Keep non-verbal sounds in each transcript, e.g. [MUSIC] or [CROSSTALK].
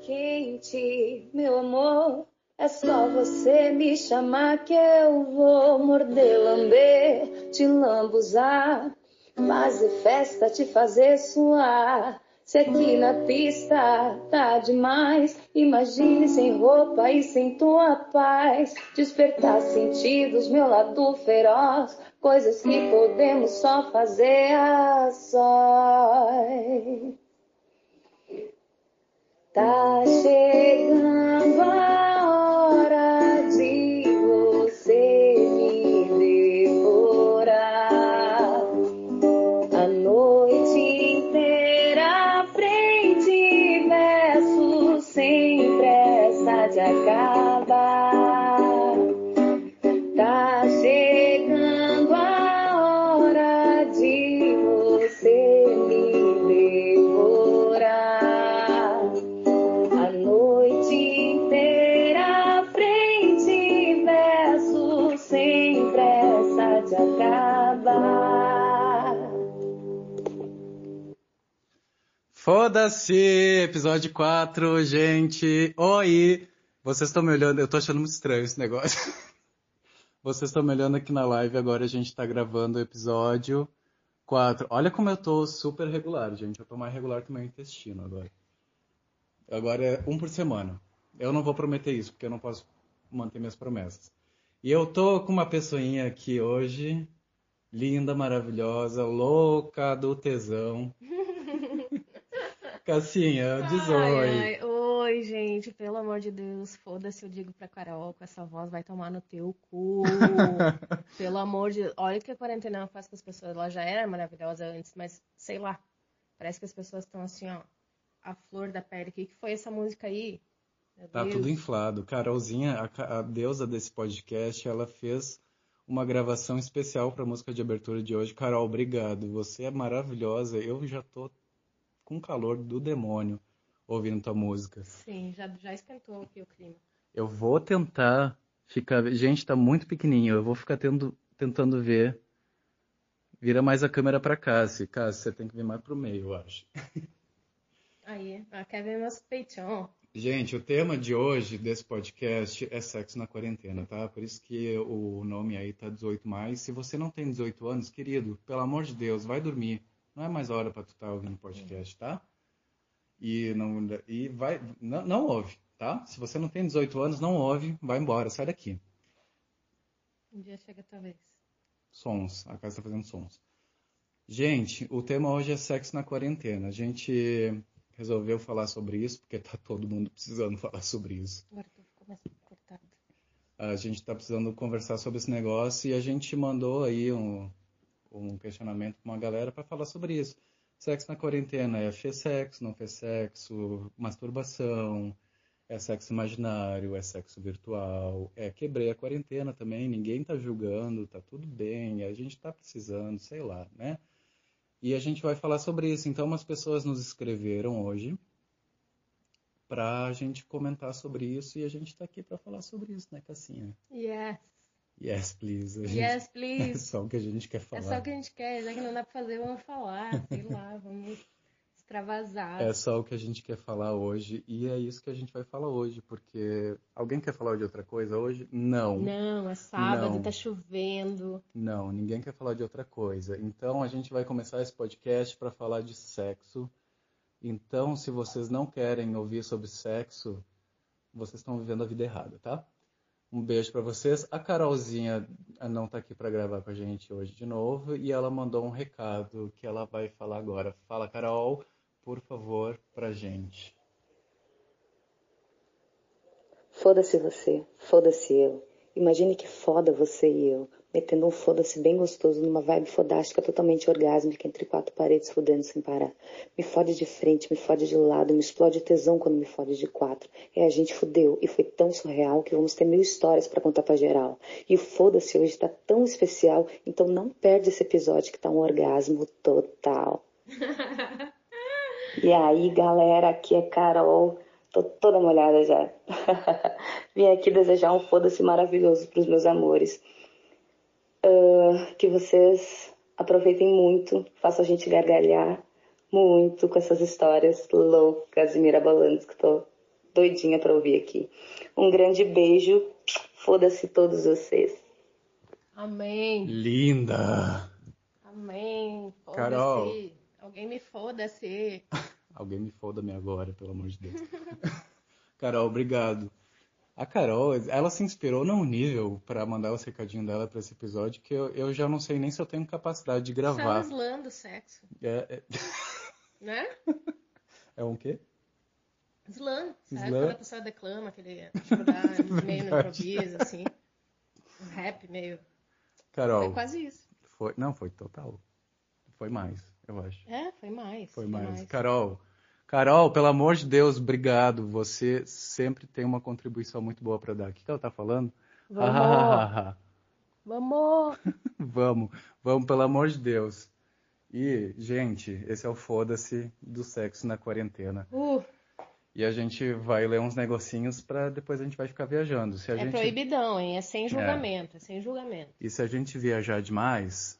quente, meu amor. É só você me chamar que eu vou morder, lamber, te lambuzar, fazer festa, te fazer suar. Se aqui na pista tá demais, imagine sem roupa e sem tua paz. Despertar sentidos, meu lado feroz, coisas que podemos só fazer a sós. Tá chegando a Foda-se! Episódio 4, gente! Oi! Vocês estão me olhando, eu tô achando muito estranho esse negócio. [LAUGHS] Vocês estão me olhando aqui na live, agora a gente tá gravando o episódio 4. Olha como eu tô super regular, gente. Eu tô mais regular que meu intestino agora. Agora é um por semana. Eu não vou prometer isso, porque eu não posso manter minhas promessas. E eu tô com uma pessoinha aqui hoje, linda, maravilhosa, louca do tesão. [LAUGHS] Cassinha, diz Ai, oi. ai, oi, gente, pelo amor de Deus, foda-se, eu digo pra Carol, com essa voz vai tomar no teu cu. [LAUGHS] pelo amor de Olha o que a quarentena faz com as pessoas. Ela já era maravilhosa antes, mas sei lá. Parece que as pessoas estão assim, ó, a flor da pele. O que, que foi essa música aí? Meu Tá Deus. tudo inflado. Carolzinha, a, a deusa desse podcast, ela fez uma gravação especial para a música de abertura de hoje. Carol, obrigado. Você é maravilhosa. Eu já tô com calor do demônio ouvindo tua música. Sim, já, já esquentou aqui o clima. Eu vou tentar ficar. Gente, tá muito pequenininho. Eu vou ficar tendo, tentando ver. Vira mais a câmera pra cá, se Cassi, você tem que vir mais pro meio, eu acho. [LAUGHS] Aí, ela quer ver meus peitão. Gente, o tema de hoje desse podcast é sexo na quarentena, tá? Por isso que o nome aí tá 18 mais. Se você não tem 18 anos, querido, pelo amor de Deus, vai dormir. Não é mais hora pra tu estar ouvindo podcast, tá? E não e vai não, não ouve, tá? Se você não tem 18 anos, não ouve, vai embora, sai daqui. Um dia chega talvez. Sons, a casa tá fazendo sons. Gente, o tema hoje é sexo na quarentena. A gente resolveu falar sobre isso porque tá todo mundo precisando [LAUGHS] falar sobre isso. Agora tu ficou mais cortado. A gente está precisando conversar sobre esse negócio e a gente mandou aí um, um questionamento para uma galera para falar sobre isso. Sexo na quarentena é fez sexo, não fez sexo, masturbação, é sexo imaginário, é sexo virtual, é quebrei a quarentena também, ninguém tá julgando, tá tudo bem, a gente tá precisando, sei lá, né? E a gente vai falar sobre isso. Então, umas pessoas nos escreveram hoje para a gente comentar sobre isso e a gente está aqui para falar sobre isso, né, Cassinha? Yes. Yes, please. Gente- Yes, [LAUGHS] É please. só o que a gente quer É falar. só o que a gente quer, já que não dá pra fazer, vamos falar, sei lá, [LAUGHS] vamos extravasar. É só o que a gente quer falar hoje e é isso que a gente vai falar hoje, porque alguém quer falar de outra coisa hoje? Não. Não, é sábado, Não. tá chovendo. Não, ninguém quer falar de outra coisa. Então a gente vai começar esse podcast para falar de sexo. Então, se vocês não querem ouvir sobre sexo, vocês estão vivendo a vida errada, tá? Um beijo para vocês. A Carolzinha não tá aqui para gravar com a gente hoje de novo e ela mandou um recado que ela vai falar agora. Fala, Carol, por favor, pra gente. Foda-se você, foda-se eu. Imagine que foda você e eu, metendo um foda-se bem gostoso numa vibe fodástica totalmente orgásmica entre quatro paredes fudendo sem parar. Me fode de frente, me fode de lado, me explode o tesão quando me fode de quatro. É, a gente fudeu e foi tão surreal que vamos ter mil histórias pra contar pra geral. E o foda-se hoje tá tão especial, então não perde esse episódio que tá um orgasmo total. [LAUGHS] E aí, galera, aqui é Carol. Tô toda molhada já. [LAUGHS] Vim aqui desejar um foda-se maravilhoso pros meus amores. Ah, que vocês aproveitem muito, façam a gente gargalhar muito com essas histórias loucas e mirabolantes que tô doidinha para ouvir aqui. Um grande beijo. Foda-se todos vocês. Amém. Linda! Amém. Carol. Alguém me foda-se. [LAUGHS] Alguém me foda-me agora, pelo amor de Deus. [LAUGHS] Carol, obrigado. A Carol, ela se inspirou num nível para mandar o recadinho dela para esse episódio que eu, eu já não sei nem se eu tenho capacidade de gravar. São slam do sexo, É, [LAUGHS] né? é, é um quê? Slam, sabe? Slam. Quando a pessoa declama, aquele tipo, dá [LAUGHS] meio no improviso, assim. Um rap meio. Carol, Foi quase isso. foi- não, foi total. Foi mais, eu acho. É, foi mais. Foi mais. Carol, Carol, pelo amor de Deus, obrigado. Você sempre tem uma contribuição muito boa para dar. O que, que ela tá falando? Vamos! [LAUGHS] Vamos! Vamos, vamos, pelo amor de Deus. E, gente, esse é o foda-se do sexo na quarentena. Uh, E a gente vai ler uns negocinhos pra depois a gente vai ficar viajando. Se a é gente... proibidão, hein? É sem julgamento, é sem julgamento. E se a gente viajar demais,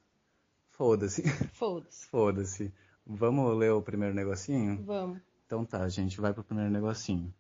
foda-se, [LAUGHS] Foda-se. foda-se. Vamos ler o primeiro negocinho? Vamos. Então tá, gente vai pro primeiro negocinho.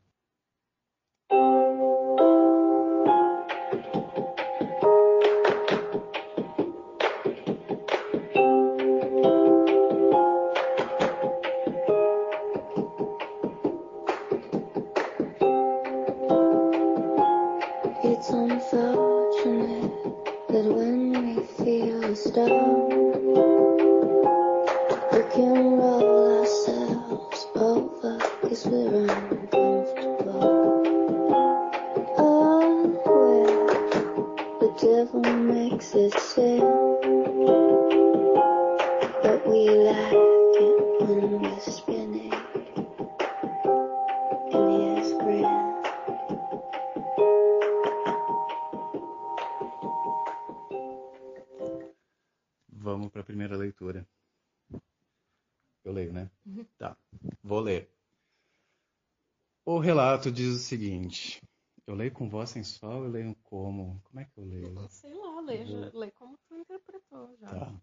O relato diz o seguinte. Eu leio com voz sensual, eu leio como? Como é que eu leio? Sei lá, já- lê como tu interpretou já. Tá.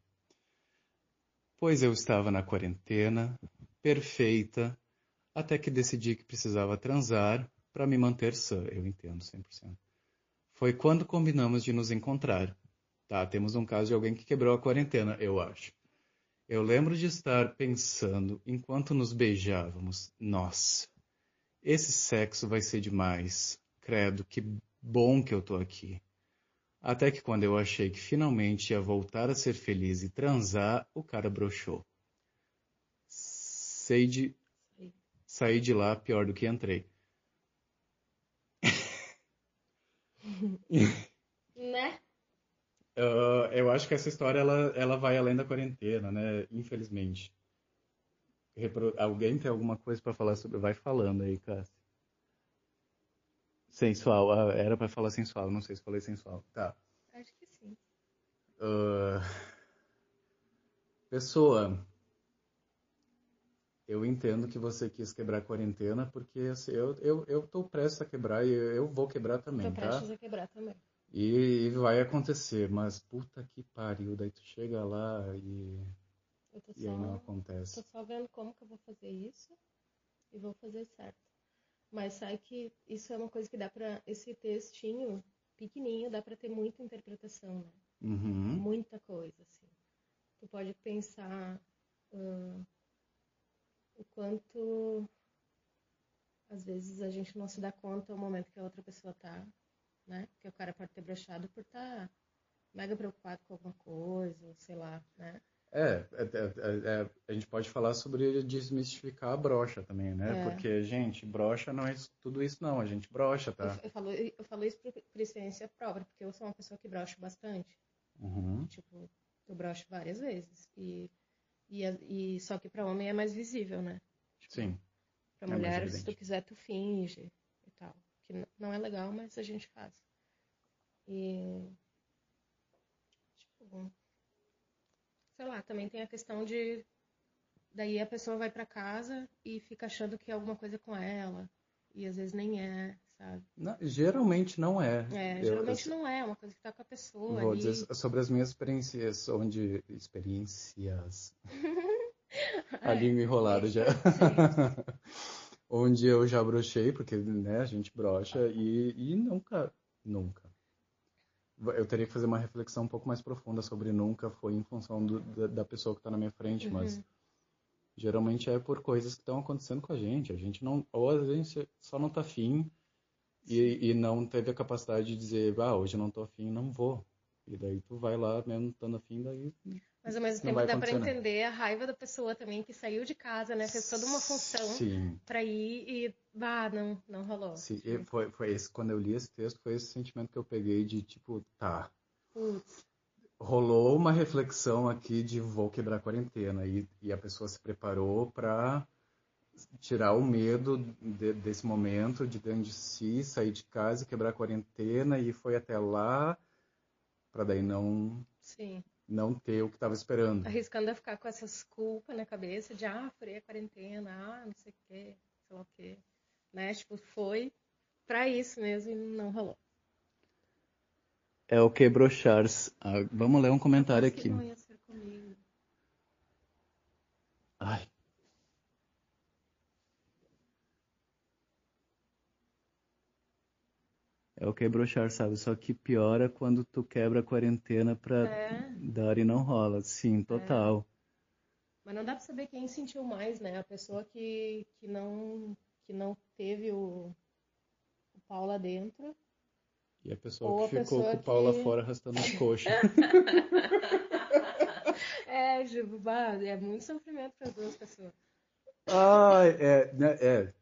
Pois eu estava na quarentena, perfeita, até que decidi que precisava transar para me manter sã. Eu entendo 100%. Foi quando combinamos de nos encontrar. Tá, temos um caso de alguém que quebrou a quarentena, eu acho. Eu lembro de estar pensando enquanto nos beijávamos. Nossa, esse sexo vai ser demais. Credo, que bom que eu tô aqui. Até que quando eu achei que finalmente ia voltar a ser feliz e transar, o cara broxou. Sei de... Saí de lá pior do que entrei. [LAUGHS] Né? Ah, eu acho que essa história ela, ela vai além da quarentena, né? Infelizmente. Repro- Alguém tem alguma coisa para falar sobre? Vai falando aí, Cássio. Sensual. Ah, era para falar sensual, não sei se falei sensual. Tá. Acho que sim. Ah, pessoa, eu entendo que você quis quebrar a quarentena, porque assim, eu, eu, eu tô prestes a quebrar e eu, eu vou quebrar também, Tô tá? prestes a quebrar também. E, e vai acontecer, mas puta que pariu, daí tu chega lá e, Eu tô e aí não só, acontece. tô só vendo como que eu vou fazer isso e vou fazer certo. Mas sabe que isso é uma coisa que dá pra. Esse textinho pequenininho dá pra ter muita interpretação, né? Uhum. Muita coisa, assim. Tu pode pensar ah, o quanto às vezes a gente não se dá conta o momento que a outra pessoa tá, né? Porque o cara pode ter broxado por estar mega preocupado com alguma coisa, sei lá, né? É, é, é, é, a gente pode falar sobre desmistificar a brocha também, né? É. Porque, gente, brocha não é isso- tudo isso não, a gente brocha, tá? Eu, eu falo, eu falo isso por, por experiência própria, porque eu sou uma pessoa que brocha bastante. Uhum. Tipo, eu brocho várias vezes. E, e, e só que pra homem é mais visível, né? Sim. Pra É mais mulher, se tu quiser, tu finge e tal. Que não é legal, mas a gente faz. E. Tipo. Sei lá, também tem a questão de. Daí a pessoa vai pra casa e fica achando que é alguma coisa com ela. E às vezes nem é, sabe? Não, geralmente não é. É, Eu- geralmente não é, é uma coisa que tá com a pessoa Vou ali. dizer sobre as minhas experiências, onde experiências, [LAUGHS] a É, língua enrolada já. sim. [LAUGHS] onde eu já brochei, porque né, a gente brocha, e, e nunca, nunca. Eu teria que fazer uma reflexão um pouco mais profunda sobre nunca foi em função do, da, da pessoa que está na minha frente, mas Uhum. geralmente é por coisas que estão acontecendo com a gente. A gente não, ou a gente só não tá afim e, e não teve a capacidade de dizer, ah, hoje eu não tô afim, não vou. E daí tu vai lá mesmo estando afim, daí Mas ao mesmo tempo dá né? entender a raiva da pessoa também que saiu de casa, né? Fez toda uma função pra ir e, bah, não, não rolou. sim. Foi, foi esse, quando eu li esse texto, foi esse sentimento que eu peguei de tipo, tá, Putz, rolou uma reflexão aqui de vou quebrar a quarentena e, e a pessoa se preparou para tirar o medo de- desse momento de dentro de si, sair de casa quebrar a quarentena e foi até lá para daí não sim. Não ter o que estava esperando. Arriscando a ficar com essas culpas na cabeça de, ah, furei a quarentena, ah, não sei o quê, sei lá o quê. Né? Tipo, foi pra isso mesmo e não rolou. É o que brochars. Ah, vamos ler um comentário aqui. não ia ser comigo. Ai. É o que brochar, sabe? Só que piora quando tu quebra a quarentena pra É, dar e não rola. Sim, total. mas não dá pra saber quem sentiu mais, né? A pessoa que, que, não, que não teve o, o pau lá dentro. E a pessoa Ou que a ficou pessoa com o pau lá que- fora arrastando as coxas. [LAUGHS] É, tipo, é muito sofrimento para as duas pessoas. Ai, é, né, é.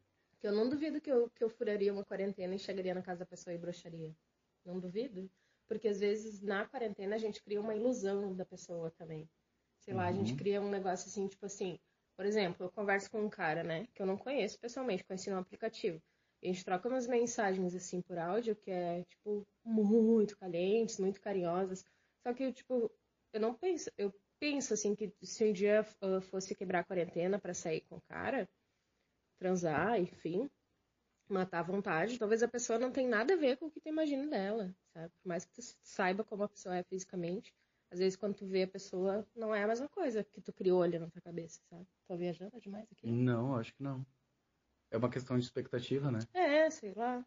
Que eu não duvido que eu, que eu furaria uma quarentena e chegaria na casa da pessoa e broxaria. Não duvido. Porque às vezes na quarentena a gente cria uma ilusão da pessoa também. Sei lá, a gente Uhum. cria um negócio assim, tipo assim. Por exemplo, eu converso com um cara, né, que eu não conheço pessoalmente, conheci no aplicativo. E a gente troca umas mensagens assim por áudio que é, tipo, muito calientes, muito carinhosas. Só que, tipo, eu não penso, eu penso assim que se um dia eu fosse quebrar a quarentena pra sair com o cara, transar, enfim, matar à vontade, talvez a pessoa não tenha nada a ver com o que tu imagina dela, sabe? Por mais que tu saiba como a pessoa é fisicamente, às vezes quando tu vê a pessoa, não é a mesma coisa que tu criou ali na tua cabeça, sabe? Tô viajando demais aqui? Não, acho que não. É uma questão de expectativa, né? É, sei lá.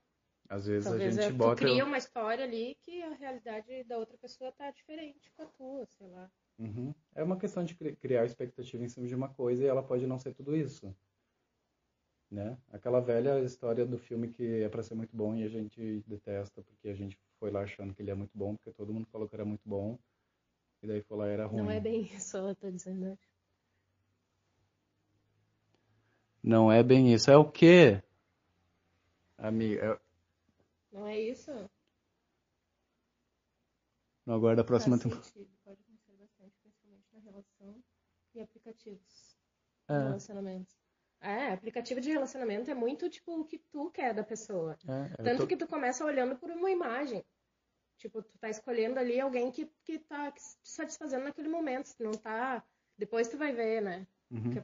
Às vezes Talvez a gente tu bota. cria uma história ali que a realidade da outra pessoa tá diferente com a tua, sei lá. Uhum. É uma questão de cri- criar expectativa em cima de uma coisa e ela pode não ser tudo isso. Né? Aquela velha história do filme que é para ser muito bom e a gente detesta porque a gente foi lá achando que ele é muito bom, porque todo mundo falou que era muito bom e daí foi lá era ruim. Não é bem isso, eu tô dizendo. Não é bem isso. É o quê? Amiga, é- Não é isso? não aguarda a próxima temporada. pode acontecer bastante, principalmente na relação e aplicativos É, relacionamento. É, aplicativo de relacionamento é muito tipo o que tu quer da pessoa. é, Tanto tô- que tu começa olhando por uma imagem. Tipo, tu tá escolhendo ali alguém que, que tá te satisfazendo naquele momento. Se não tá. Depois tu vai ver, né? Uhum. Que-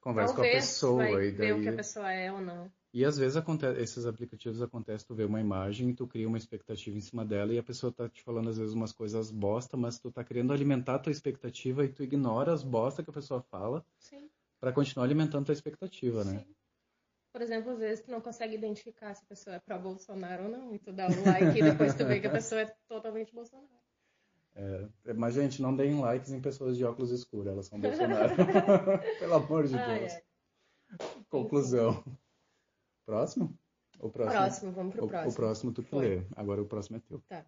Conversa com a Talvez tu pessoa vai e ver o que a daí pessoa é ou não. E às vezes acontece, esses aplicativos acontece, tu vê uma imagem, tu cria uma expectativa em cima dela e a pessoa tá te falando às vezes umas coisas bosta, mas tu tá querendo alimentar a tua expectativa e tu ignora as bosta que a pessoa fala Sim, pra continuar alimentando tua expectativa, né? sim. Por exemplo, às vezes tu não consegue identificar se a pessoa é pró Bolsonaro ou não. E tu dá um like e depois tu vê que a pessoa é totalmente Bolsonaro. É, mas gente, não deem likes em pessoas de óculos escuros, elas são [LAUGHS] Bolsonaro. [LAUGHS] Pelo amor de Ai, Deus. ai. Conclusão. Próximo? O próximo? Próximo, vamos pro o, próximo. o próximo tu que lê. Agora o próximo é teu. Tá.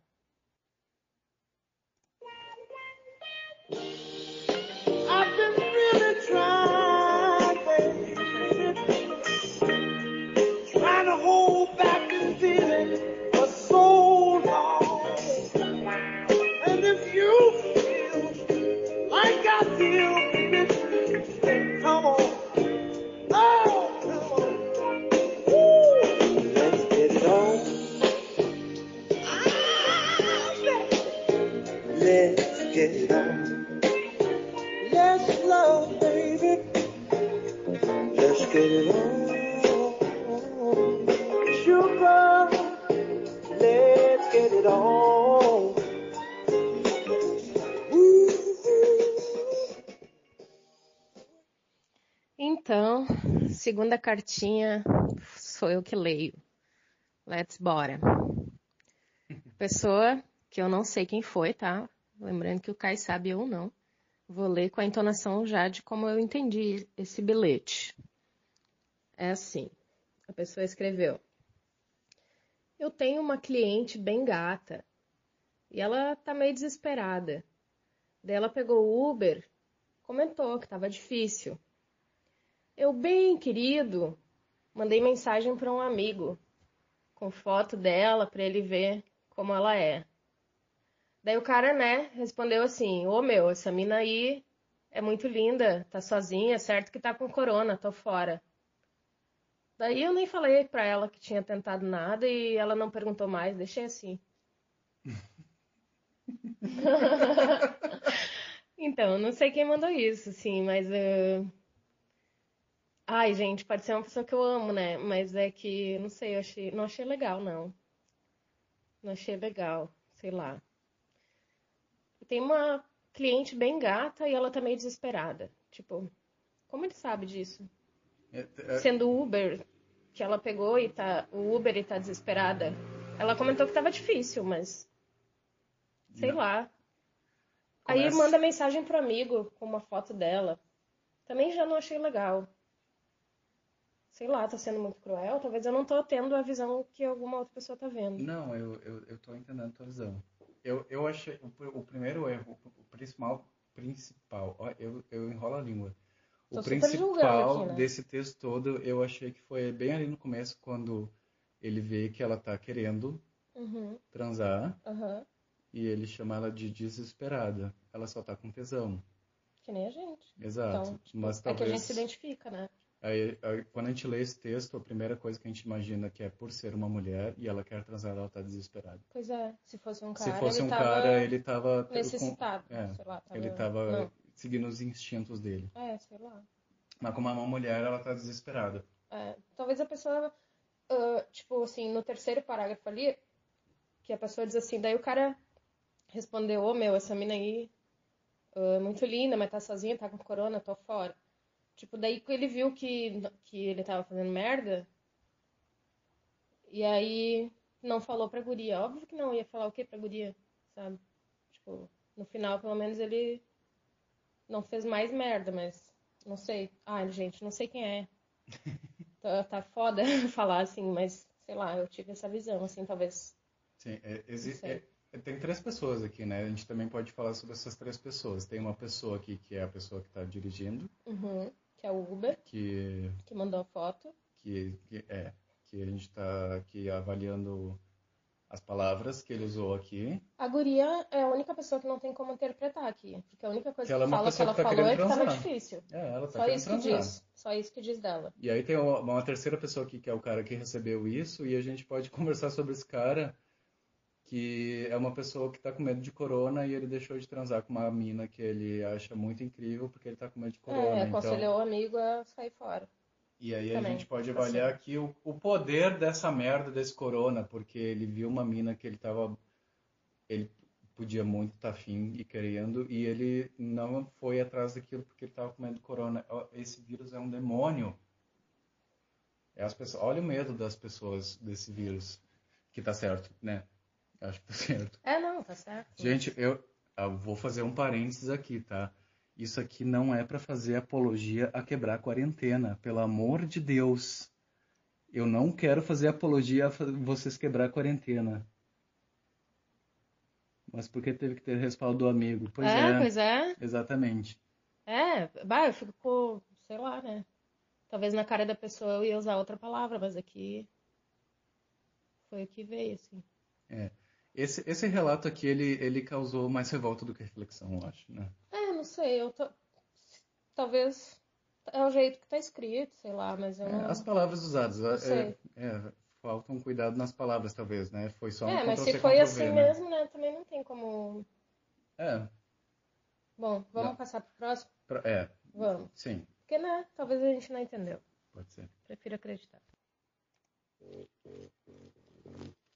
Segunda cartinha sou eu que leio. Let's bora. Pessoa que eu não sei quem foi, tá? Lembrando que o Kai sabe eu não. Vou ler com a entonação já de como eu entendi esse bilhete. É assim. A pessoa escreveu: Eu tenho uma cliente bem gata e ela tá meio desesperada. Daí ela pegou o Uber, comentou que tava difícil. Eu, bem querido, mandei mensagem para um amigo com foto dela para ele ver como ela é. Daí o cara, né, respondeu assim: Ô meu, essa mina aí é muito linda, tá sozinha, certo que tá com corona, tô fora. Daí eu nem falei pra ela que tinha tentado nada e ela não perguntou mais, deixei assim. [LAUGHS] [LAUGHS] então, não sei quem mandou isso, sim, mas. Uh... Ai, gente, pode ser uma pessoa que eu amo, né? Mas é que, não sei, eu achei, não achei legal, não. Não achei legal, sei lá. Tem uma cliente bem gata e ela tá meio desesperada. Tipo, como ele sabe disso? É, é, Sendo Uber, que ela pegou e tá. O Uber e tá desesperada. Ela comentou que tava difícil, mas. Sei Não. lá. Aí Começa- manda mensagem pro amigo com uma foto dela. Também já não achei legal. Sei lá, tá sendo muito cruel. Talvez eu não tô tendo a visão que alguma outra pessoa tá vendo. Não, eu, eu, eu tô entendendo a tua visão. Eu, eu achei, o, o primeiro erro, o principal, principal, ó, eu, eu enrolo a língua. O Tô principal aqui, né? desse texto todo, eu achei que foi bem ali no começo, quando ele vê que ela tá querendo Uhum, transar, aham. e ele chama ela de desesperada. Ela só tá com tesão. Que nem a gente. Exato. Então, tipo, Mas é que a talvez... gente se identifica, né? Aí, aí, quando a gente lê esse texto, a primeira coisa que a gente imagina que é por ser uma mulher e ela quer transar, ela tá desesperada. Pois é, se fosse um cara, Se fosse ele um tava cara, ele tava com- necessitado. é, sei lá, tava... ele tava Não. seguindo os instintos dele. É, sei lá. Mas como é uma mulher, ela tá desesperada. É, talvez a pessoa, ah, tipo assim, no terceiro parágrafo ali, que a pessoa diz assim, daí o cara respondeu, ô meu, essa mina aí ah, muito linda, mas tá sozinha, tá com corona, tô fora. Tipo, daí que ele viu que, que ele tava fazendo merda, e aí não falou pra guria. Óbvio que não ia falar o que pra guria, sabe? Tipo, no final, pelo menos, ele não fez mais merda, mas não sei. Ai, gente, não sei quem é. [LAUGHS] Tá, tá foda [LAUGHS] falar assim, mas sei lá, eu tive essa visão, assim, talvez. Sim, é, exi- Não sei. é- tem três pessoas aqui, né? A gente também pode falar sobre essas três pessoas. Tem uma pessoa aqui que é a pessoa que tá dirigindo, Uhum, que é o Uber, que, que mandou a foto. que, que é que a gente tá aqui avaliando as palavras que ele usou aqui. A guria é a única pessoa que não tem como interpretar aqui. Porque a única coisa Que que, ela é uma fala que pessoa ela que tá falou é que tava transar. difícil. É, ela tá Só isso que transar. diz. Só isso que diz dela. E aí tem uma, uma terceira pessoa aqui que é o cara que recebeu isso e a gente pode [LAUGHS] conversar sobre esse cara que é uma pessoa que tá com medo de corona e ele deixou de transar com uma mina que ele acha muito incrível porque ele tá com medo de corona. é, então, aconselhou o amigo a sair fora. e aí a também, gente pode tá avaliar certo. aqui o, o poder dessa merda desse corona, porque ele viu uma mina que ele tava ele podia muito estar afim e querendo e ele não foi atrás daquilo porque ele tava com medo de corona. Esse vírus é um demônio. É as pessoas, olha o medo das pessoas desse vírus, que tá certo, né? Acho que tá [LAUGHS] certo. É, não, tá certo. Gente, eu, eu vou fazer um parênteses aqui, tá? Isso aqui não é para fazer apologia a quebrar a quarentena, pelo amor de Deus. Eu não quero fazer apologia a vocês quebrar a quarentena. Mas porque teve que ter respaldo do amigo. Pois é, é, pois é. exatamente. É, bah, eu fico sei lá, né? Talvez na cara da pessoa eu ia usar outra palavra, mas aqui foi o que veio, assim. Esse, esse relato aqui, ele, ele causou mais revolta do que reflexão, eu acho, né? É, não sei, eu tô... Talvez é o jeito que tá escrito, sei lá, mas eu É, não... as palavras usadas, é, é, falta um cuidado nas palavras, talvez, né? Foi só um É, mas se foi assim né? mesmo, né, também não tem como... É, Bom, vamos Não. passar pro próximo? pra- é, Vamos. sim, Porque, né, talvez a gente não entendeu. pode ser. Prefiro acreditar.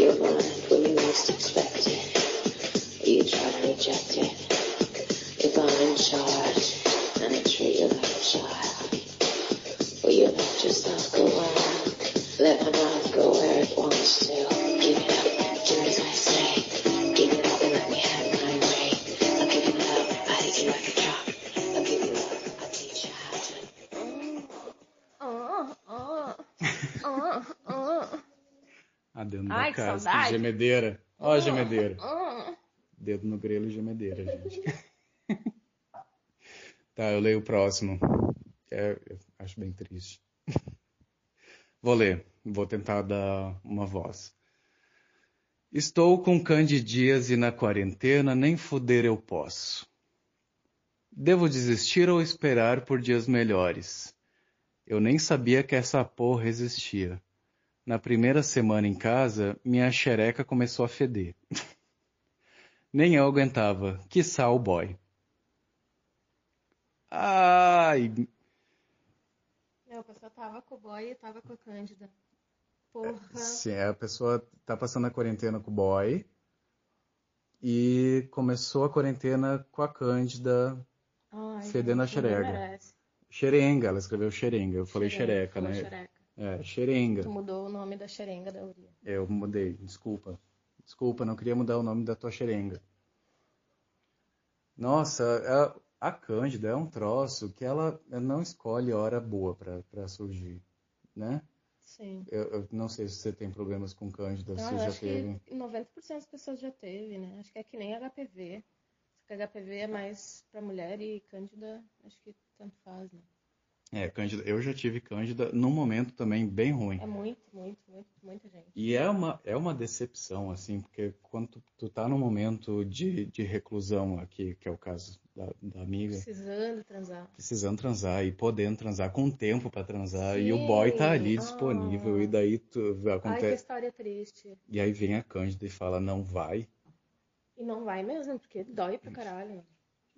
you Ai, que casa. saudade. gemedeira. Ó, a gemedeira. ah. Dedo no grelo e gemedeira, gente. [LAUGHS] tá, eu leio o próximo. É, acho bem triste. [LAUGHS] Vou ler. Vou tentar dar uma voz. Estou com candidias e na quarentena nem fuder eu posso. Devo desistir ou esperar por dias melhores? Eu nem sabia que essa porra existia. Na primeira semana em casa, minha xereca começou a feder. [LAUGHS] Nem eu aguentava. Que o boy. Ai, Meu, a pessoa tava com o boy e tava com a Cândida. Porra. sim, a pessoa tá passando a quarentena com o boy e começou a quarentena com a Cândida Ai, fedendo a gente, ninguém xerega. merece. xerenga. Ela escreveu xerenga. Eu falei xereca, falou né? xereca. É, xerenga. Tu mudou o nome da xerenga da Uria. Eu mudei, desculpa. Desculpa, não queria mudar o nome da tua xerenga. Nossa, a, a Cândida é um troço que ela não escolhe hora boa pra pra surgir, né? Sim. Eu, eu não sei se você tem problemas com Cândida, se Ah, eu já acho teve. que 90% das pessoas já teve, né? Acho que é que nem HPV. Só que HPV é mais pra mulher e Cândida, acho que tanto faz, né? É, Cândida, eu já tive Cândida num momento também bem ruim. É muito, muito, muito, muita gente. E é uma, é uma decepção, assim, porque quando tu, tu tá num momento de, de reclusão aqui, que é o caso da, da amiga, Precisando transar. precisando transar e podendo transar com tempo pra transar, e o Sim. boy tá ali Ah. disponível, e daí tu, Ai, que acontece. história triste. E aí vem a Cândida e fala, não vai. E não vai mesmo, porque dói pra caralho.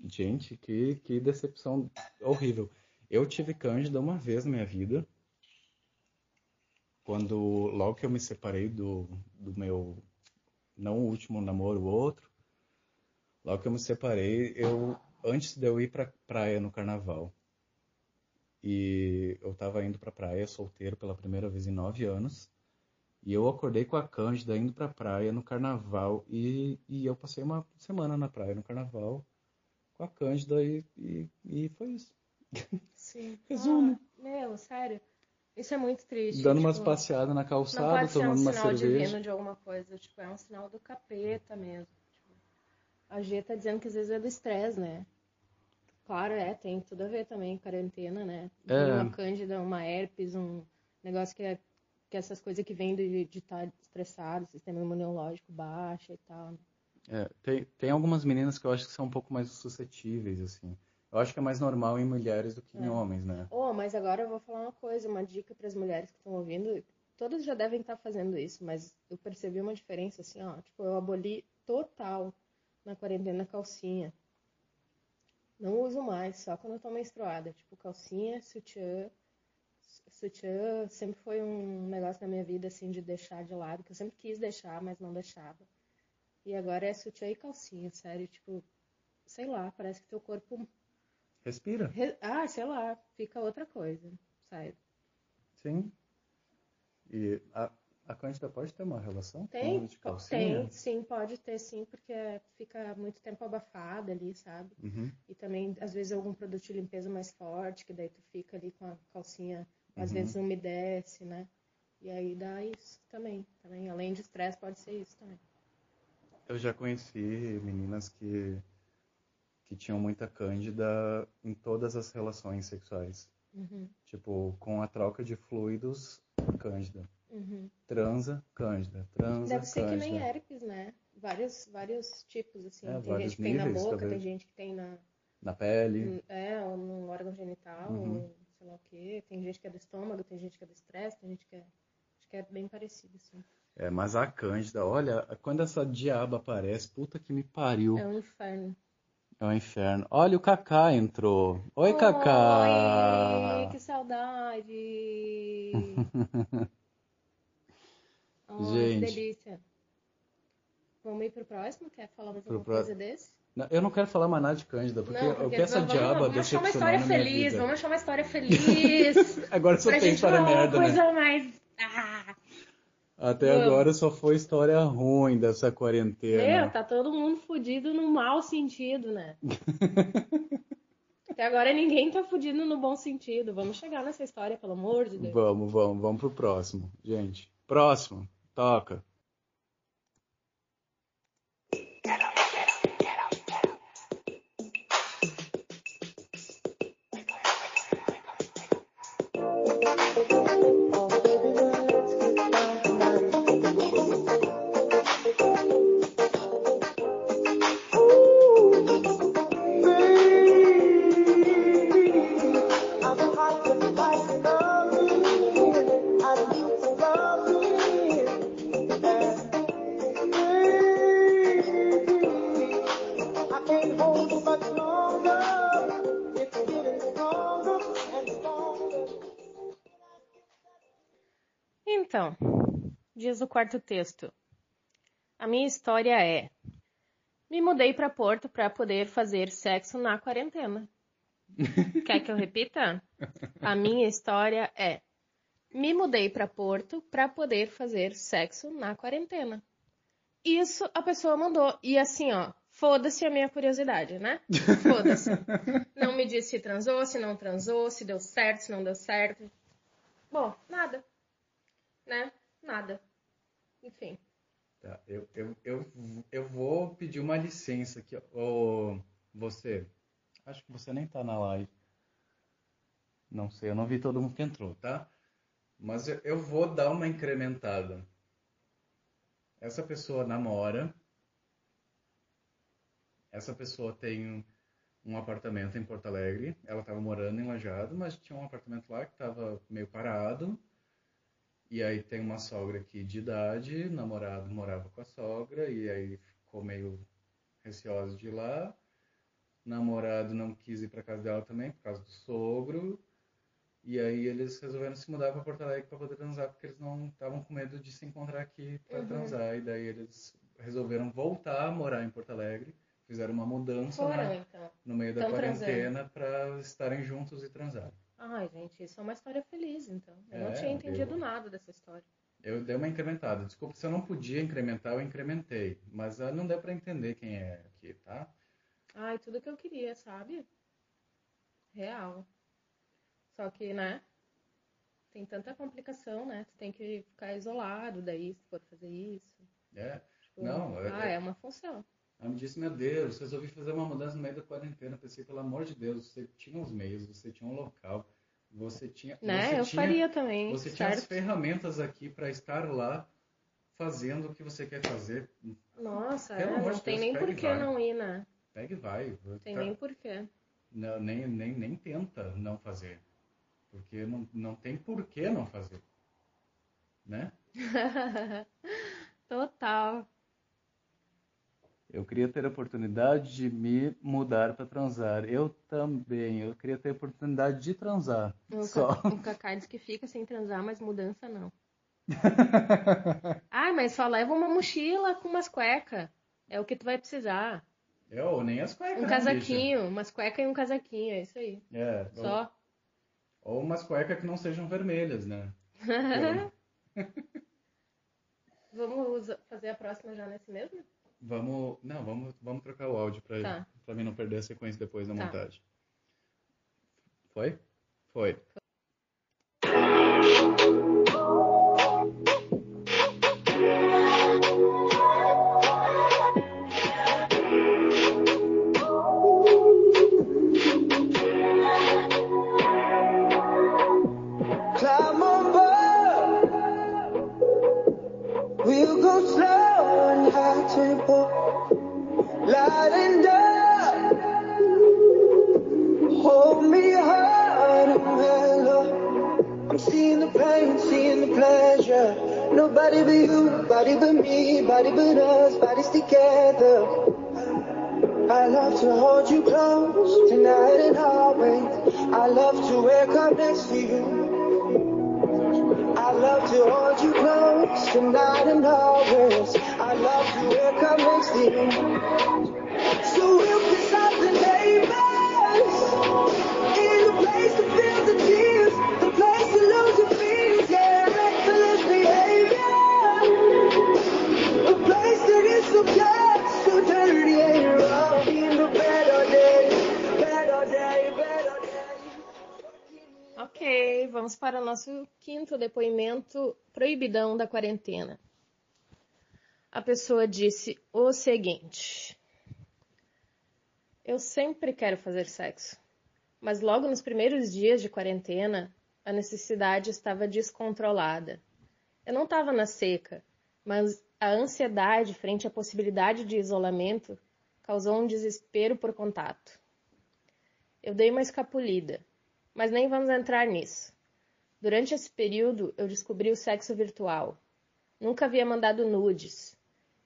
Gente, que, que decepção horrível. Eu tive Cândida uma vez na minha vida, quando logo que eu me separei do, do meu, não o último namoro, o outro, logo que eu me separei, eu, antes de eu ir pra praia no carnaval, e eu tava indo pra praia solteiro pela primeira vez em nove anos, e eu acordei com a Cândida indo pra praia no carnaval, e, e eu passei uma semana na praia no carnaval, com a Cândida e, e, e foi isso. [LAUGHS] Sim. Resumo. Ah, meu, sério. Isso é muito triste. Dando umas tipo, passeadas na Não calçada, pode ser um tomando uma sinal cerveja. divino de alguma coisa. Tipo, é um sinal do capeta mesmo. Tipo, a G tá dizendo que às vezes é do estresse, né? Claro, é, tem tudo a ver também, quarentena, né? É. Uma cândida, uma herpes, um negócio que é que essas coisas que vêm de estar estressado, sistema imunológico baixo e tal. É, tem, tem algumas meninas que eu acho que são um pouco mais suscetíveis, assim. Eu acho que é mais normal em mulheres do que em É. homens, né? Oh, mas agora eu vou falar uma coisa, uma dica para as mulheres que estão ouvindo. Todas já devem estar fazendo isso, mas eu percebi uma diferença assim, ó. Tipo, eu aboli total na quarentena calcinha. Não uso mais, só quando eu tô menstruada. Tipo, calcinha, sutiã. Sutiã sempre foi um negócio na minha vida, assim, de deixar de lado, que eu sempre quis deixar, mas não deixava. E agora é sutiã e calcinha, sério. Tipo, sei lá, parece que teu corpo Respira. Re- Ah, sei lá, fica outra coisa, sabe? Sim. E a, a Cândida pode ter uma relação com Tem, uso de calcinha? tem, sim, pode ter sim, porque fica muito tempo abafada ali, sabe? Uhum. E também, às vezes, algum produto de limpeza mais forte, que daí tu fica ali com a calcinha, às Uhum. vezes umedece, né? E aí dá isso também, também. Além de estresse, pode ser isso também. Eu já conheci meninas que, que tinham muita Cândida em todas as relações sexuais. Uhum, Tipo, com a troca de fluidos, Cândida. uhum. Transa, Cândida. Transa, Deve ser que Cândida. nem herpes, né? Vários, vários tipos, assim. É, tem gente que tem na níveis, boca, talvez. tem gente que tem na, Na pele. É, ou num órgão genital, Uhum. ou sei lá o quê. Tem gente que é do estômago, tem gente que é do estresse, tem gente que é. Acho que é bem parecido, assim. É, mas a Cândida, olha, quando essa diaba aparece, puta que me pariu. É um inferno. É um inferno. Olha, o Kaká entrou. Oi, Kaká. Oi, que saudade. [LAUGHS] Oh, Gente. Que delícia. Vamos ir pro próximo? Quer falar mais Pro alguma pró- coisa desse? Não, Eu não quero falar mais nada de Cândida, porque, Não, porque que essa vamos, diaba vamos achar uma história feliz, vamos [LAUGHS] achar uma história feliz. Agora só tem história falar uma merda, né? coisa mais... Ah, Até Vamos. agora só foi história ruim dessa quarentena. meu, tá todo mundo fudido no mau sentido, né? [LAUGHS] Até agora ninguém tá fudido no bom sentido. Vamos chegar nessa história, pelo amor de Deus. Vamos, vamos, vamos pro próximo, gente. Próximo, toca. Então, diz o quarto texto. A minha história é: me mudei para Porto para poder fazer sexo na quarentena. [LAUGHS] Quer que eu repita? A minha história é: me mudei para Porto para poder fazer sexo na quarentena. Isso a pessoa mandou. E assim, ó, foda-se a minha curiosidade, né? Foda-se. [LAUGHS] Não me disse se transou, se não transou, se deu certo, se não deu certo. Bom, nada. Né? Nada. Enfim. Tá, eu, eu, eu, eu vou pedir uma licença aqui. Ô, você, acho que você nem tá na live. Não sei, eu não vi todo mundo que entrou, tá? Mas eu, eu vou dar uma incrementada. Essa pessoa namora. Essa pessoa tem um apartamento em Porto Alegre. Ela estava morando em Lajado, mas tinha um apartamento lá que estava meio parado. E aí tem uma sogra aqui de idade, namorado morava com a sogra, e aí ficou meio receosa de ir lá. Namorado não quis ir para casa dela também, por causa do sogro. E aí eles resolveram se mudar para Porto Alegre para poder transar, porque eles não estavam com medo de se encontrar aqui para Uhum. transar. E daí eles resolveram voltar a morar em Porto Alegre, fizeram uma mudança Foram, na- então. no meio da Tão quarentena para estarem juntos e transar. Ai, gente, isso é uma história feliz, então. Eu É, não tinha entendido eu- nada dessa história. Eu dei uma incrementada. Desculpa, se eu não podia incrementar, eu incrementei. Mas ah, não deu pra entender quem é aqui, tá? Ai, tudo que eu queria, sabe? Real. Só que, né? Tem tanta complicação, né? Tu tem que ficar isolado daí, se for fazer isso. É. Tipo, Não, é- ah, é- é uma função. Ela me disse, meu Deus, resolvi fazer uma mudança no meio da quarentena. Pensei, pelo amor de Deus, você tinha os meios, você tinha um local, você tinha. Né? você eu tinha, faria também, Você tinha as certo? ferramentas aqui pra estar lá fazendo o que você quer fazer. Nossa, é, não de tem Deus, nem por que não ir, né? Pega e vai. Tem Tá- nem por que. Não, nem, nem, nem tenta não fazer. Porque não, não tem por que não fazer. Né? [LAUGHS] Total. Eu queria ter a oportunidade de me mudar para transar. Eu também. Eu queria ter a oportunidade de transar. O, Só. O Cacá diz que fica sem transar, mas mudança não. [LAUGHS] Ai, mas só leva uma mochila com umas cuecas. É o que tu vai precisar. Eu, nem as cuecas, Um né, casaquinho, umas cuecas e um casaquinho, é isso aí. É. Ou, Só. ou umas cuecas que não sejam vermelhas, né? [LAUGHS] Vamos fazer a próxima já nesse mesmo? Vamos. Não, vamos, vamos trocar o áudio para Tá. pra mim não perder a sequência depois da Tá. montagem. Foi? Foi. You, but me, body but us, bodies together. I love to hold you close tonight and always. I love to wake up next to you. I love to hold you close tonight and always. I love to wake up next to you. Para nosso quinto depoimento proibidão da quarentena. A pessoa disse o seguinte: Eu sempre quero fazer sexo, mas logo nos primeiros dias de quarentena, a necessidade estava descontrolada. Eu não estava na seca, mas a ansiedade frente à possibilidade de isolamento causou um desespero por contato. Eu dei uma escapulida, mas nem vamos entrar nisso. Durante esse período, eu descobri o sexo virtual. Nunca havia mandado nudes.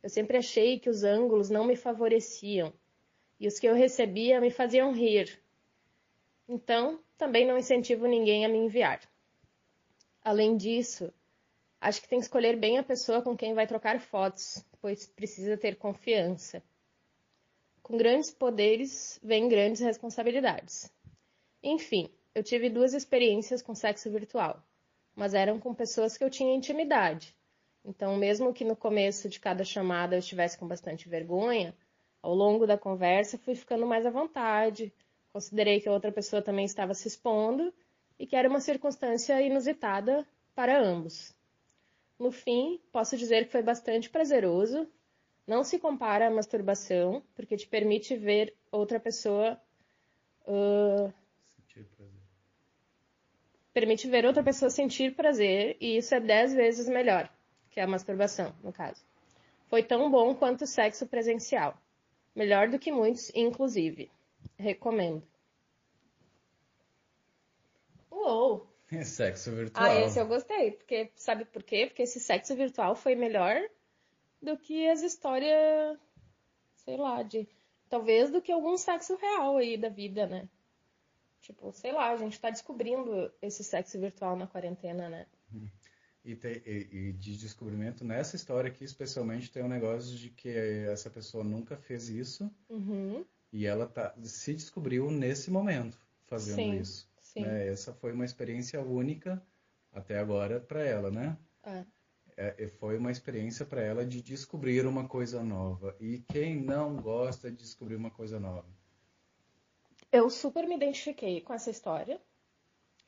Eu sempre achei que os ângulos não me favoreciam e os que eu recebia me faziam rir. Então, também não incentivo ninguém a me enviar. Além disso, acho que tem que escolher bem a pessoa com quem vai trocar fotos, pois precisa ter confiança. Com grandes poderes vem grandes responsabilidades. Enfim, eu tive duas experiências com sexo virtual, mas eram com pessoas que eu tinha intimidade. Então, mesmo que no começo de cada chamada eu estivesse com bastante vergonha, ao longo da conversa fui ficando mais à vontade, considerei que a outra pessoa também estava se expondo e que era uma circunstância inusitada para ambos. No fim, posso dizer que foi bastante prazeroso. Não se compara à masturbação, porque te permite ver outra pessoa. uh. Permite ver outra pessoa sentir prazer, e isso é dez vezes melhor que a masturbação, no caso. Foi tão bom quanto o sexo presencial. Melhor do que muitos, inclusive. Recomendo. Uou! [LAUGHS] Sexo virtual. Ah, esse eu gostei, porque sabe por quê? Porque esse sexo virtual foi melhor do que as histórias, sei lá, de talvez do que algum sexo real aí da vida, né? Tipo, sei lá, a gente tá descobrindo esse sexo virtual na quarentena, né? E, te- e- e de descobrimento nessa história aqui, especialmente, tem um negócio de que essa pessoa nunca fez isso Uhum, e ela tá, se descobriu nesse momento fazendo Sim, isso. sim. né? Essa foi uma experiência única até agora para ela, né? É. É, e foi uma experiência para ela de descobrir uma coisa nova. E quem não gosta de descobrir uma coisa nova? Eu super me identifiquei com essa história.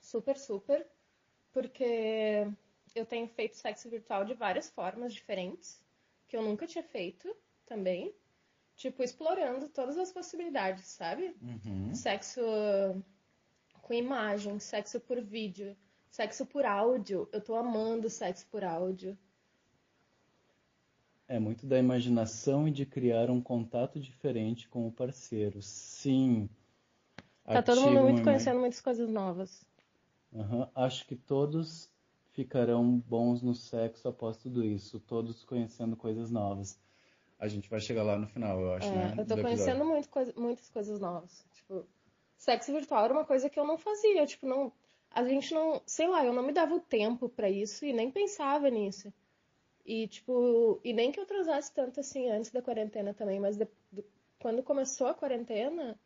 Super, super. Porque eu tenho feito sexo virtual de várias formas diferentes, que eu nunca tinha feito também. Tipo, explorando todas as possibilidades, sabe? Uhum. Sexo com imagem, sexo por vídeo, sexo por áudio. Eu tô amando sexo por áudio. É muito da imaginação e de criar um contato diferente com o parceiro. Sim. Tá todo mundo muito ima- conhecendo muitas coisas novas. Aham. Acho que todos ficarão bons no sexo após tudo isso. Todos conhecendo coisas novas. A gente vai chegar lá no final, eu acho, É, né? eu tô do conhecendo muito muitas coisas novas. Tipo, sexo virtual era uma coisa que eu não fazia. Tipo, não. A gente não. Sei lá, eu não me dava o tempo pra isso e nem pensava nisso. E, tipo, e nem que eu transasse tanto assim antes da quarentena também, mas de- de- quando começou a quarentena,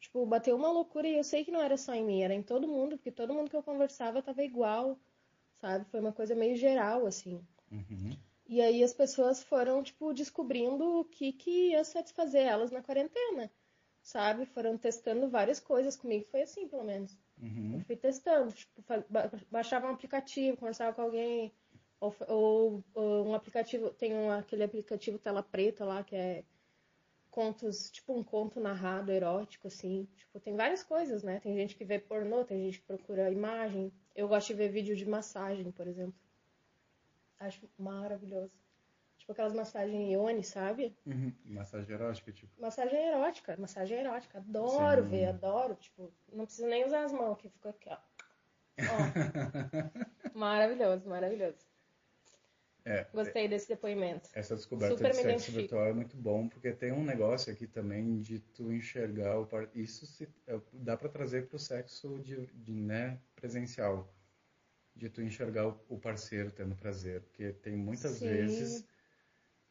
tipo, bateu uma loucura e eu sei que não era só em mim, era em todo mundo, porque todo mundo que eu conversava tava igual, sabe? Foi uma coisa meio geral, assim. Uhum. E aí as pessoas foram, tipo, descobrindo o que que ia satisfazer elas na quarentena, sabe? Foram testando várias coisas comigo, foi assim, pelo menos. Uhum. Eu fui testando, tipo, baixava um aplicativo, conversava com alguém, ou, ou- ou um aplicativo, tem um, aquele aplicativo tela preta lá, que é contos, tipo um conto narrado, erótico, assim. Tipo, tem várias coisas, né? Tem gente que vê pornô, tem gente que procura imagem. Eu gosto de ver vídeo de massagem, por exemplo. Acho maravilhoso. Tipo aquelas massagens ione, sabe? Uhum. Massagem erótica, tipo. Massagem erótica, massagem erótica. Adoro Sim. ver, adoro. Tipo, não preciso nem usar as mãos, que fica aqui, ó. Ó, [LAUGHS] maravilhoso, maravilhoso. É, Gostei desse depoimento. essa descoberta Super de sexo virtual é muito bom, porque tem um negócio aqui também de tu enxergar o par... isso se... é, dá para trazer para o sexo de, de, né, presencial, de tu enxergar o- o parceiro tendo prazer, porque tem muitas Sim. vezes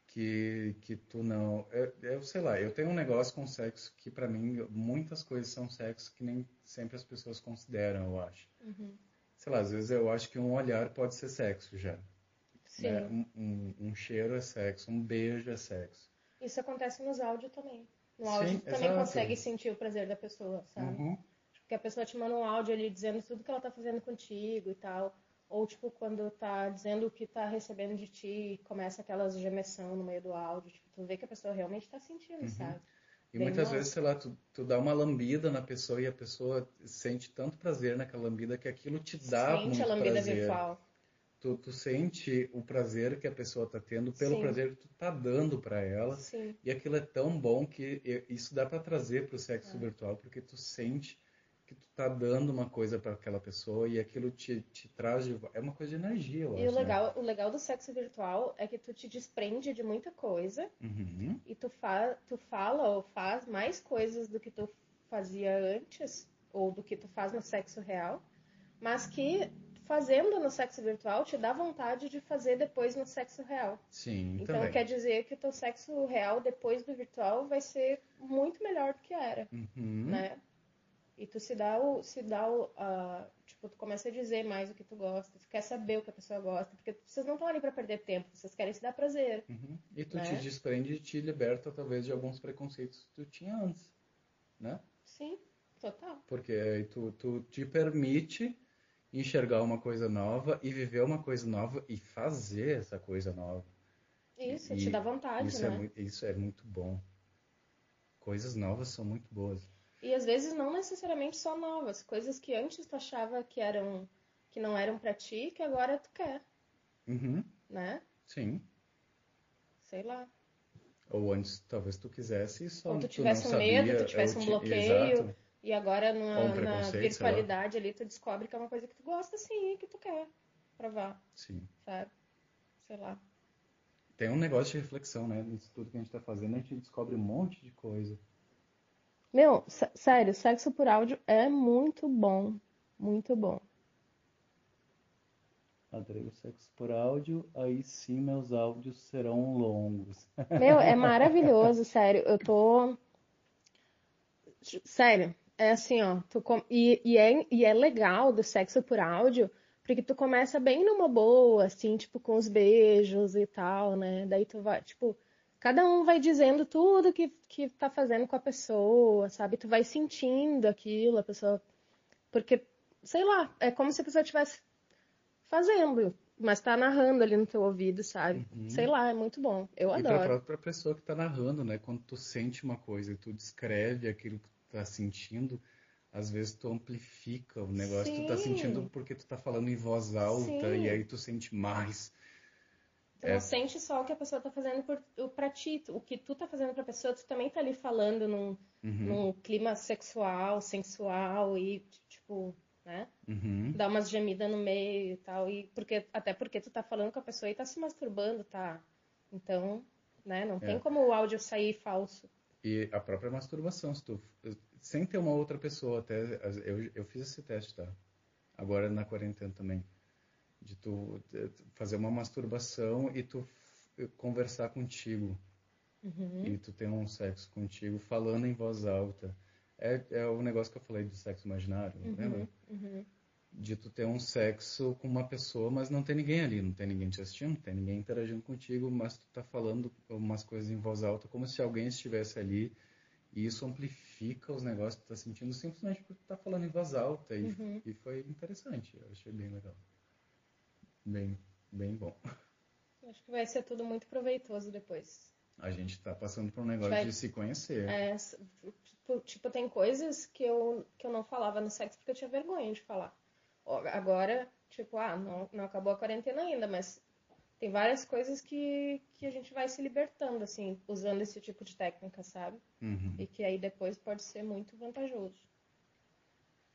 que que tu não, eu, eu sei lá, eu tenho um negócio com sexo que para mim muitas coisas são sexo que nem sempre as pessoas consideram, eu acho. Uhum. Sei lá, às vezes eu acho que um olhar pode ser sexo já. Sim. né? Um, um, um cheiro é sexo, um beijo é sexo. Isso acontece nos áudios também. No Sim, áudio tu também exato. consegue sentir o prazer da pessoa, sabe? Uhum. Porque a pessoa te manda um áudio ali dizendo tudo que ela tá fazendo contigo e tal. Ou, tipo, quando tá dizendo o que tá recebendo de ti, começa aquelas gemessão no meio do áudio. Tipo, tu vê que a pessoa realmente tá sentindo, Uhum. sabe? E Bem muitas massa. vezes, sei lá, tu, tu dá uma lambida na pessoa e a pessoa sente tanto prazer naquela lambida que aquilo te dá Sente muito a lambida prazer. virtual. Tu, tu sente o prazer que a pessoa tá tendo pelo Sim. prazer que tu tá dando para ela. Sim. E aquilo é tão bom que e- isso dá para trazer pro sexo É. virtual, porque tu sente que tu tá dando uma coisa para aquela pessoa e aquilo te, te traz de... É uma coisa de energia, eu E acho, o né? legal, o legal do sexo virtual é que tu te desprende de muita coisa Uhum. e tu, fa tu fala ou faz mais coisas do que tu fazia antes, ou do que tu faz no sexo real, mas que fazendo no sexo virtual te dá vontade de fazer depois no sexo real. Sim, Então também. quer dizer que o teu sexo real depois do virtual vai ser muito melhor do que era, Uhum. né? E tu se dá o, se dá o, ah, tipo, tu começa a dizer mais o que tu gosta, tu quer saber o que a pessoa gosta, porque vocês não estão ali pra perder tempo, vocês querem se dar prazer. Uhum. E tu Né? te desprende e te liberta, talvez, de alguns preconceitos que tu tinha antes, né? Sim, total. Porque aí tu, tu te permite enxergar uma coisa nova e viver uma coisa nova e fazer essa coisa nova. Isso, E te dá vontade, Isso né? é, muito, isso é muito bom. Coisas novas são muito boas. E às vezes não necessariamente só novas, coisas que antes tu achava que eram que não eram pra ti, que agora tu quer, Uhum. né? Sim. Sei lá. Ou antes, talvez tu quisesse e só Ou tu não tivesse um medo, sabia, tu tivesse um bloqueio. Exato. E agora na, na virtualidade ali tu descobre que é uma coisa que tu gosta sim, que tu quer provar, Sim. sabe? Sei lá. Tem um negócio de reflexão, né? Nisso tudo que a gente tá fazendo, a gente descobre um monte de coisa. Meu, sé- sério, sexo por áudio é muito bom. Muito bom. Adorei o sexo por áudio, aí sim meus áudios serão longos. Meu, é [LAUGHS] maravilhoso, sério. Eu tô. Sério, é assim, ó. Tu com... e, e, é, e é legal do sexo por áudio, porque tu começa bem numa boa, assim, tipo, com os beijos e tal, né? Daí tu vai, tipo, cada um vai dizendo tudo que, que tá fazendo com a pessoa, sabe? Tu vai sentindo aquilo, a pessoa. Porque, sei lá, é como se a pessoa estivesse fazendo, mas tá narrando ali no teu ouvido, sabe? Uhum. Sei lá, é muito bom. Eu E pra adoro. própria pessoa que tá narrando, né? Quando tu sente uma coisa e tu descreve aquilo que tá sentindo, às vezes tu amplifica o negócio que tu tá Sim. sentindo porque tu tá falando em voz alta Sim. e aí tu sente mais. Tu É. não sente só o que a pessoa tá fazendo por, pra ti. O que tu tá fazendo pra pessoa, tu também tá ali falando num, Uhum, num clima sexual, sensual e, tipo, né? uhum. Dá umas gemidas no meio e tal. E porque, até porque tu tá falando com a pessoa e tá se masturbando, tá? Então, né? Não tem É. como o áudio sair falso. E a própria masturbação, se tu, sem ter uma outra pessoa, até eu, eu fiz esse teste, tá? Agora na quarentena também, de tu fazer uma masturbação e tu conversar contigo Uhum. e tu ter um sexo contigo falando em voz alta. É, é o negócio que eu falei do sexo imaginário, lembra? Uhum. De tu ter um sexo com uma pessoa, mas não tem ninguém ali, não tem ninguém te assistindo, não tem ninguém interagindo contigo, mas tu tá falando umas coisas em voz alta como se alguém estivesse ali e isso amplifica os negócios que tu tá sentindo simplesmente porque tu tá falando em voz alta e, Uhum. e foi interessante, eu achei bem legal. Bem, bem bom. Acho que vai ser tudo muito proveitoso depois. A gente tá passando por um negócio Vai- de se conhecer. É, tipo, tipo, tem coisas que eu, que eu não falava no sexo porque eu tinha vergonha de falar. Agora, tipo, ah, não, não acabou a quarentena ainda, mas tem várias coisas que, que a gente vai se libertando, assim, usando esse tipo de técnica, sabe? Uhum. E que aí depois pode ser muito vantajoso.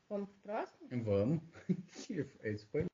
Vamos pro próximo? Vamos. [LAUGHS] Esse foi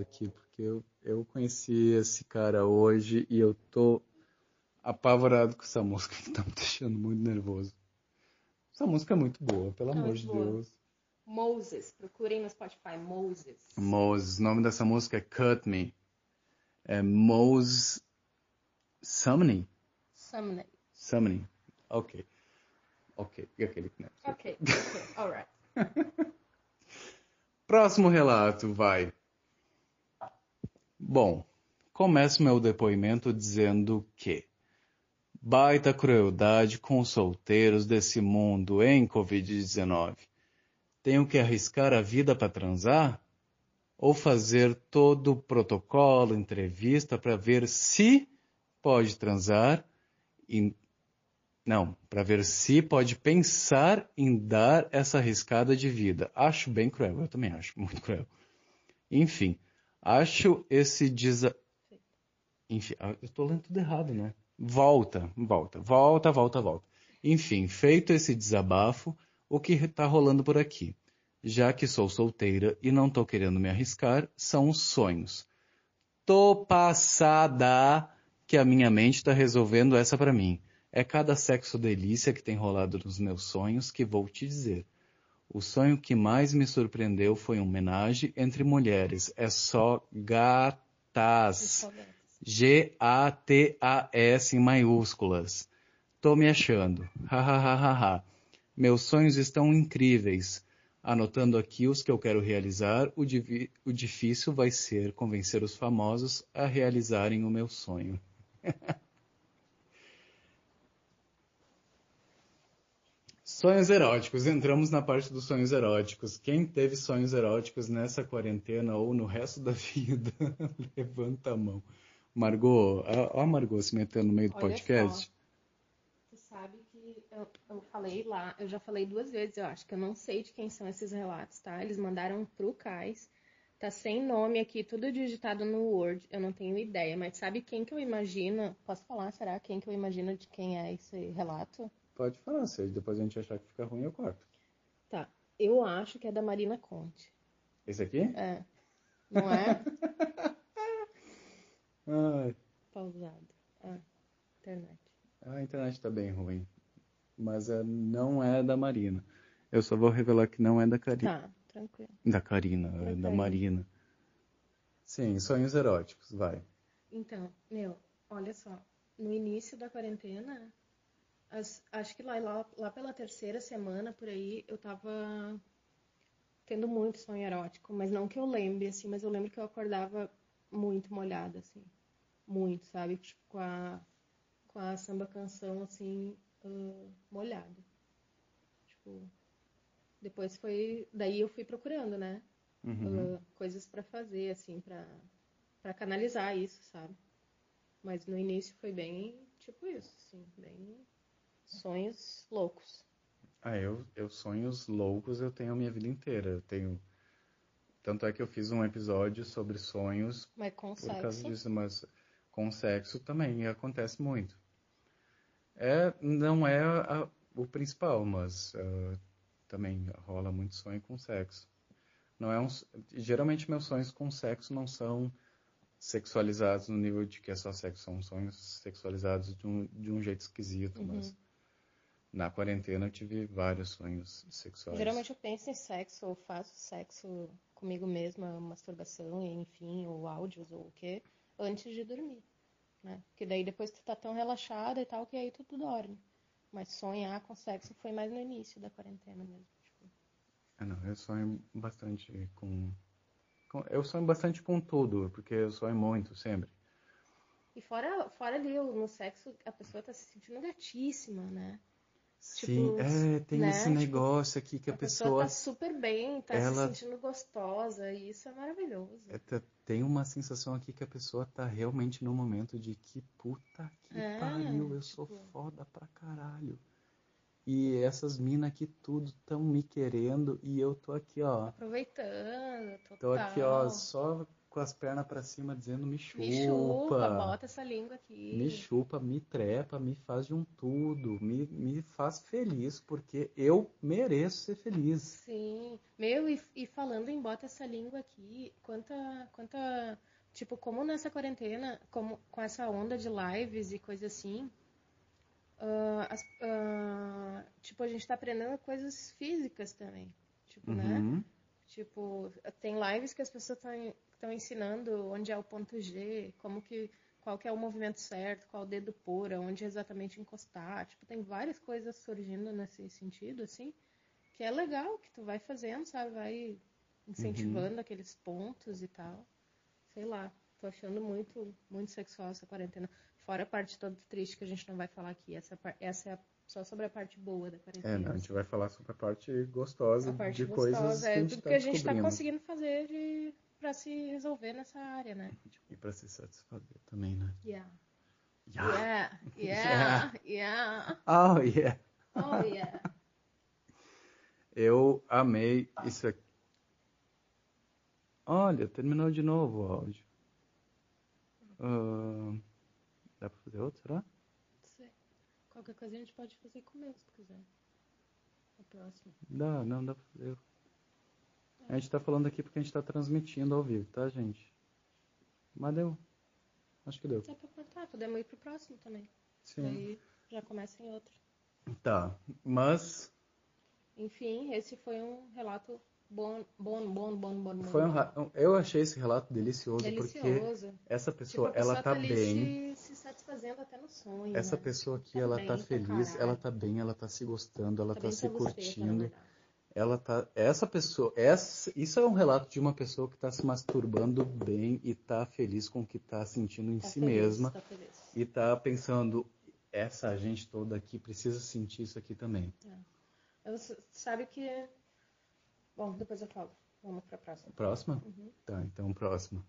aqui, porque eu, eu conheci esse cara hoje e eu tô apavorado com essa [LAUGHS] música que tá me deixando muito nervoso. Essa música é muito boa, pelo É amor de boa. Deus. Moses, procurem no Spotify, Moses. Moses, o nome dessa música é Cut Me. É Moses Summoning? Summoning. Summoning. Ok. Ok. Aquele né? Ok, ok, alright. [LAUGHS] Próximo relato, vai. Bom, começo meu depoimento dizendo que baita crueldade com os solteiros desse mundo em Covid-19. Tenho que arriscar a vida para transar? Ou fazer todo o protocolo, entrevista para ver se pode transar e não, para ver se pode pensar em dar essa arriscada de vida. Acho bem cruel, eu também acho muito cruel. Enfim, acho esse desa... Enfim, ah, eu estou lendo tudo errado, né? Volta, volta, volta, volta, volta. Enfim, feito esse desabafo, o que está rolando por aqui? Já que sou solteira e não tô querendo me arriscar, são os sonhos. Tô passada que a minha mente está resolvendo essa para mim. É cada sexo delícia que tem rolado nos meus sonhos que vou te dizer. O sonho que mais me surpreendeu foi uma homenagem entre mulheres. É só gatas. G-A-T-A-S em maiúsculas. Tô me achando. [LAUGHS] Ha, ha, ha, ha. Meus sonhos estão incríveis. Anotando aqui os que eu quero realizar, o, o difícil vai ser convencer os famosos a realizarem o meu sonho. [LAUGHS] Sonhos eróticos. Entramos na parte dos sonhos eróticos. Quem teve sonhos eróticos nessa quarentena ou no resto da [LAUGHS] vida, levanta a mão. Margot, ó a Margot se metendo no meio do Olha podcast. só. Tu sabe que eu, eu falei lá, eu já falei duas vezes, eu acho que eu não sei de quem são esses relatos, tá? Eles mandaram pro Cais. Tá sem nome aqui, tudo digitado no Word. Eu não tenho ideia, mas sabe quem que eu imagino? Posso falar, será? Quem que eu imagino de quem é esse relato? Pode falar, se depois a gente achar que fica ruim, eu corto. Tá. Eu acho que é da Marina Conte. Esse aqui? É. Não é? [LAUGHS] Ai, Pausado. Ah, internet. a internet tá bem ruim. Mas é, não é da Marina. Eu só vou revelar que não é da Karina. Tá, tranquilo. Da Karina, é da. Marina. Sim, sonhos eróticos, vai. Então, meu, olha só. No início da quarentena, as- acho que lá, lá, lá pela terceira semana, por aí, eu tava tendo muito sonho erótico. Mas não que eu lembre, assim, mas eu lembro que eu acordava muito molhada, assim. Muito, sabe? Tipo, com a, com a samba canção, assim, ah, molhada. Tipo, depois foi... Daí eu fui procurando, né? Uhum. uh, coisas pra fazer, assim, pra para canalizar isso, sabe? Mas no início foi bem, tipo isso, assim, bem sonhos loucos. Ah, eu, eu sonhos loucos eu tenho a minha vida inteira. Eu tenho. Tanto é que eu fiz um episódio sobre sonhos Mas com por causa sexo, disso, mas com sexo também acontece muito. É, não é a- o principal, mas ah, também rola muito sonho com sexo. Não é um, geralmente meus sonhos com sexo não são sexualizados no nível de que é só sexo, são sonhos sexualizados de um, de um jeito esquisito, Uhum. mas na quarentena eu tive vários sonhos sexuais. geralmente eu penso em sexo, ou faço sexo comigo mesma, masturbação, enfim, ou áudios, ou o quê, antes de dormir, né? Porque daí depois tu tá tão relaxada e tal, que aí tu, tu dorme. Mas sonhar com sexo foi mais no início da quarentena mesmo. Tipo, Ah, não, eu sonho bastante com, com- Eu sonho bastante com tudo, porque eu sonho muito, sempre. E fora, fora ali, no sexo, a pessoa tá se sentindo gatíssima, né? Sim, Tipo, é, tem né, esse tipo, negócio aqui que a, A pessoa pessoa tá super bem, tá ela- se sentindo gostosa, e isso é maravilhoso. é, tá- tem uma sensação aqui que a pessoa tá realmente no momento de que puta que É, pariu, eu sou tipo- foda pra caralho. E essas minas aqui tudo estão me querendo e eu tô aqui, ó. Aproveitando, total. Tô aqui, ó, só com as pernas pra cima dizendo me chupa. Me chupa, bota essa língua aqui. Me chupa, me trepa, me faz de um tudo, me, me faz feliz, porque eu mereço ser feliz. Sim. Meu, e, e falando em bota essa língua aqui, quanta, quanta. Tipo, como nessa quarentena, como, com essa onda de lives e coisa assim, ah, as- ah, tipo, a gente tá aprendendo coisas físicas também. Tipo, né? Uhum. Tipo, tem lives que as pessoas estão ensinando onde é o ponto G, como que, qual que é o movimento certo, qual dedo pôr, onde exatamente encostar. Tipo, tem várias coisas surgindo nesse sentido, assim, que é legal, que tu vai fazendo, sabe? Vai incentivando aqueles pontos e tal. Sei lá, tô achando muito, muito sexual essa quarentena. Fora a parte toda triste que a gente não vai falar aqui. Essa, essa é a- só sobre a parte boa da quarentena. É, não, a gente vai falar sobre a parte gostosa A parte de gostosa, coisas que é a gente tudo tá que a gente tá conseguindo fazer de, pra se resolver nessa área, né? E pra se satisfazer também, né? Yeah. Yeah. Yeah, [LAUGHS] yeah, yeah. Oh, yeah. Oh, yeah. [LAUGHS] Eu amei isso aqui. Olha, terminou de novo o áudio. Ah, dá pra fazer outro, será? Sei. Qualquer coisa a gente pode fazer com o meu, se quiser. O próximo. Dá, não dá pra fazer. A gente tá falando aqui porque a gente tá transmitindo ao vivo, tá, gente? Mas deu. Acho que deu. Dá pra contar, podemos ir pro próximo também. Sim. Daí já começa em outro. Tá, mas Enfim, esse foi um relato bom, bom, bom, bom, bom. bom. foi um, eu achei esse relato delicioso, porque delicioso. essa Tipo, pessoa, pessoa ela tá feliz bem. Se, se satisfazendo até no sonho. Essa né? pessoa aqui, Tá ela bem tá feliz, ela tá bem, ela tá se gostando, ela Tá tá se na curtindo. verdade. Ela tá, essa pessoa, essa, isso é um relato de uma pessoa que tá se masturbando bem e tá feliz com o que tá sentindo em Tá si feliz, mesma Tá e tá pensando, essa gente toda aqui precisa sentir isso aqui também. Eu, s- sabe que. Bom, depois eu falo. Vamos pra próxima. Próxima? Uhum. Tá, então próxima.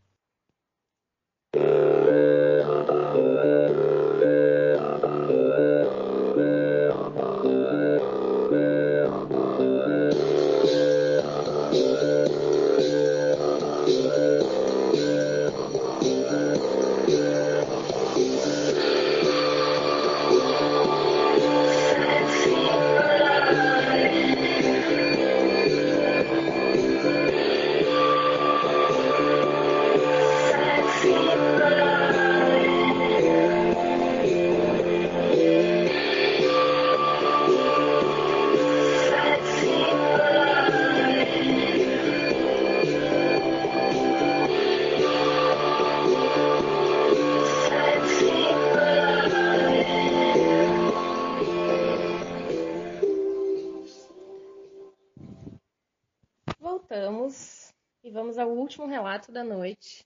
Último relato da noite.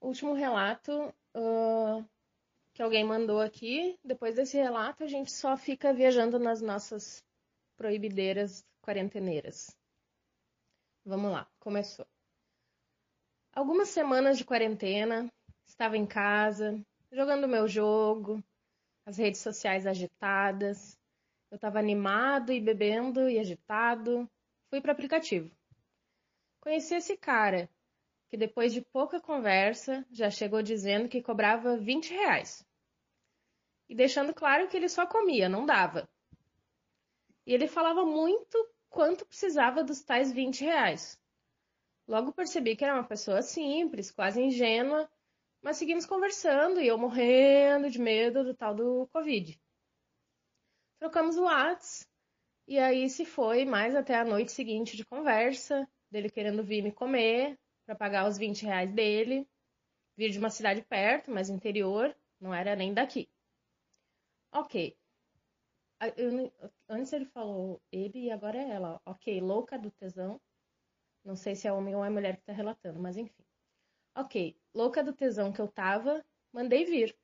Último relato ah, que alguém mandou aqui. Depois desse relato, a gente só fica viajando nas nossas proibideiras quarenteneiras. Vamos lá, começou. Algumas semanas de quarentena, estava em casa, jogando meu jogo, as redes sociais agitadas. Eu estava animado e bebendo e agitado. Fui para o aplicativo. Conheci esse cara, que depois de pouca conversa já chegou dizendo que cobrava 20 reais. E deixando claro que ele só comia, não dava. E ele falava muito quanto precisava dos tais 20 reais. Logo percebi que era uma pessoa simples, quase ingênua, mas seguimos conversando e eu morrendo de medo do tal do Covid. Trocamos o Whats e aí se foi mais até a noite seguinte de conversa, dele querendo vir me comer para pagar os 20 reais dele. Vir de uma cidade perto, mas interior, não era nem daqui. Ok. Antes ele falou ele e agora é ela. Ok, louca do tesão. Não sei se é homem ou é mulher que tá relatando, mas enfim. Ok, louca do tesão que eu tava, mandei vir.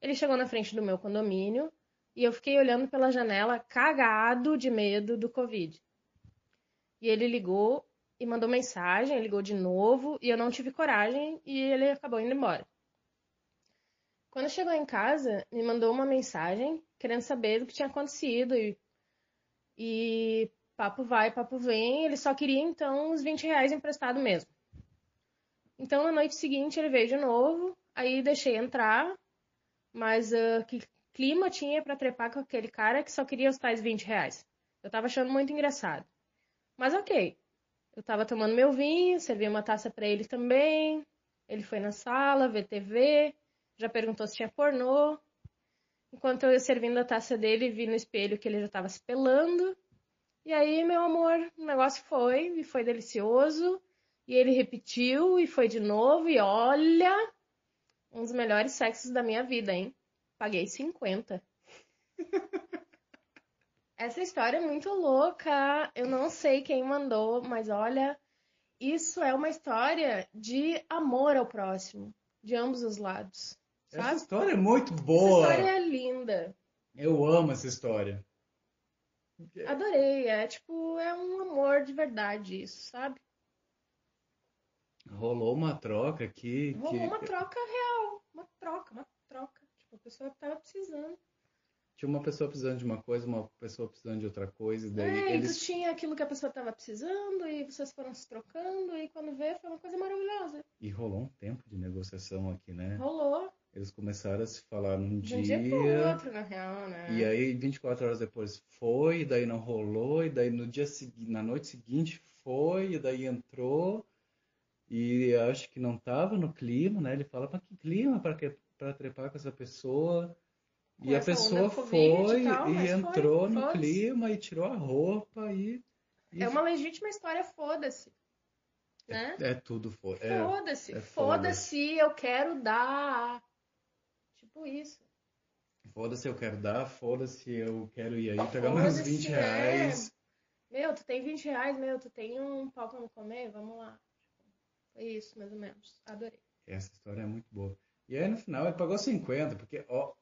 Ele chegou na frente do meu condomínio e eu fiquei olhando pela janela, cagado de medo do Covid. E ele ligou e mandou mensagem, ligou de novo e eu não tive coragem e ele acabou indo embora. Quando chegou em casa, me mandou uma mensagem querendo saber do que tinha acontecido. E, e papo vai, papo vem. Ele só queria então os 20 reais emprestado mesmo. Então na noite seguinte ele veio de novo. Aí deixei entrar. Mas uh, que clima tinha pra trepar com aquele cara que só queria os tais 20 reais? Eu tava achando muito engraçado. Mas ok. Eu tava tomando meu vinho, servi uma taça pra ele também. Ele foi na sala ver TV, já perguntou se tinha pornô. Enquanto eu ia servindo a taça dele, vi no espelho que ele já tava se pelando. E aí, meu amor, o negócio foi, e foi delicioso. E ele repetiu, e foi de novo, e olha, um dos melhores sexos da minha vida, hein? Paguei 50. [LAUGHS] Essa história é muito louca. Eu não sei quem mandou, mas olha, isso é uma história de amor ao próximo, de ambos os lados. Essa Sabe? história é muito Essa boa. história é linda. Eu amo essa história. Adorei. É tipo, é um amor de verdade isso, sabe? Rolou uma troca aqui Rolou que uma troca real. Uma troca, uma troca. Tipo, a pessoa tava precisando. Tinha uma pessoa precisando de uma coisa, uma pessoa precisando de outra coisa, e daí é, e eles tu tinha aquilo que a pessoa tava precisando, e vocês foram se trocando, e quando vê, foi uma coisa maravilhosa. e rolou um tempo de negociação aqui, né? Rolou. Eles começaram a se falar num De um dia, outro, na real, né? e aí 24 horas depois foi, e daí não rolou, e daí no dia seguinte, na noite seguinte foi, e daí entrou, e acho que não tava no clima, né? Ele fala, mas que clima para para trepar com essa pessoa? E a pessoa Covid e foi tal, e mas foi, entrou no foda-se. clima e tirou a roupa e, e É uma legítima história, foda-se. Né? é tudo foi. É, Foda-se. é Foda-se, eu quero dar. Tipo isso. foda-se, eu quero dar, foda-se, eu quero ir aí pegar Foda-se, 20 é. reais. Meu, tu tem 20 reais, meu, tu tem um pau pra me comer? Vamos lá. Foi isso, mais ou menos. Adorei. Essa história é muito boa. E aí no final ele pagou 50, porque, ó.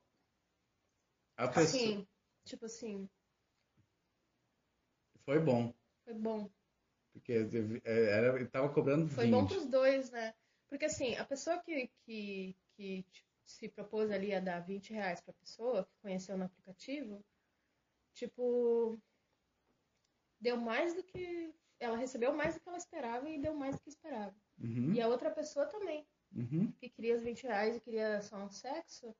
A pessoa. Assim, tipo assim, Foi bom. foi bom. Porque é, era, ele tava cobrando Foi 20. bom pros dois, né? Porque assim, a pessoa que, que, que tipo, se propôs ali a dar 20 reais pra pessoa, que conheceu no aplicativo, tipo, deu mais do que. Ela recebeu mais do que ela esperava e deu mais do que esperava. Uhum, E a outra pessoa também, uhum. que queria os 20 reais e queria só um sexo,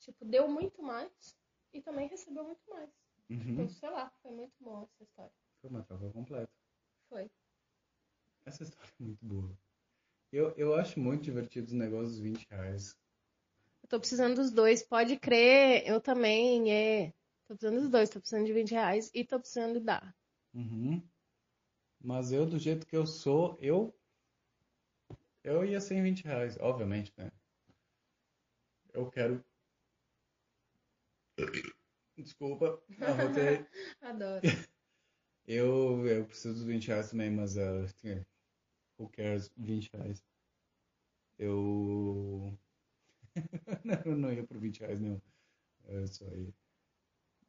tipo, deu muito mais e também recebeu muito mais. Uhum. Então, sei lá, foi muito bom essa história. Foi uma troca completa. Foi. Essa história é muito boa. Eu, eu acho muito divertido os negócios dos 20 reais. Eu tô precisando dos dois, pode crer, eu também, é. Tô precisando dos dois, tô precisando de 20 reais e tô precisando de dar. Uhum. Mas eu, do jeito que eu sou, eu. Eu ia sem 20 reais, obviamente, né? Eu quero. Desculpa, arrotei. [LAUGHS] Adoro. [LAUGHS] Eu, eu preciso dos 20 reais também, mas uh, who cares? 20 reais. Eu. [LAUGHS] não, não ia por 20 reais nenhum. É só aí.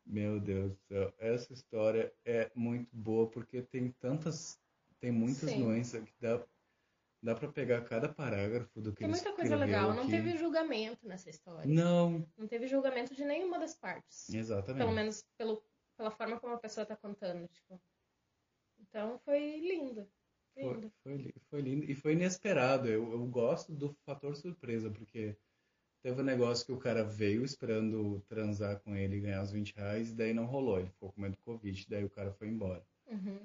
Meu Deus do céu. Essa história é muito boa porque tem tantas. Tem muitas Sim. nuances que dá, dá pra pegar cada parágrafo do que Tem muita coisa legal, não aqui. teve julgamento nessa história. Não, Não teve julgamento de nenhuma das partes. exatamente. Pelo menos pelo, pela forma como a pessoa tá contando, tipo. Então foi lindo. Foi, Lindo. foi, li- foi lindo e foi inesperado. Eu, eu gosto do fator surpresa, porque teve um negócio que o cara veio esperando transar com ele e ganhar os 20 reais, e daí não rolou. Ele ficou com medo do Covid, daí o cara foi embora. Uhum.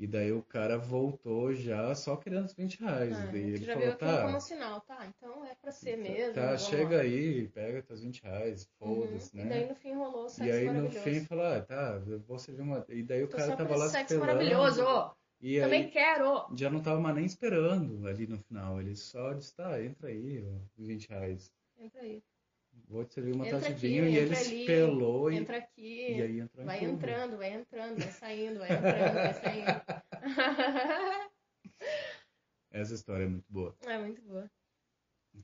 E daí o cara voltou já só querendo os 20 reais. Ah, e ele já falou, viu aquilo tá, como sinal, tá? Então é pra ser mesmo. tá, chega lá. aí, pega teus 20 reais, Uhum. foda-se, E né? daí no fim rolou o sexo E aí no fim falou, ah, tá, eu vou servir uma. E daí o Tô cara tava lá sexo pelando. maravilhoso! E Também aí quero! já não tava mais nem esperando ali no final. Ele só disse, tá, entra aí, ó, 20 reais. Entra aí. Vou te servir uma Entra taça de aqui, vinho. E ele se ali, pelou e, Entra aqui. e aí entrou em Vai entrando, vai entrando, vai saindo, vai entrando, vai saindo. [LAUGHS] Essa história é muito boa, é muito boa.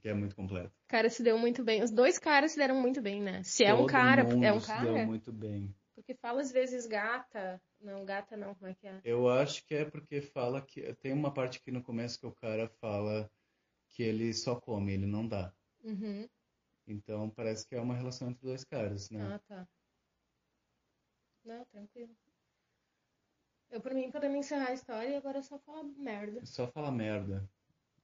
que é muito completa. O cara se deu muito bem. Os dois caras se deram muito bem, né? Se é um Todo cara, é um se cara. deu muito bem. Porque fala às vezes gata. Não, gata não, como é que é? Eu acho que é porque fala que. Tem uma parte aqui no começo que o cara fala que ele só come, ele não dá. Uhum. Então parece que é uma relação entre dois caras, né? Ah, tá. Não, tranquilo. Eu, por mim, podemos encerrar a história e agora é só falar merda. Só falar merda.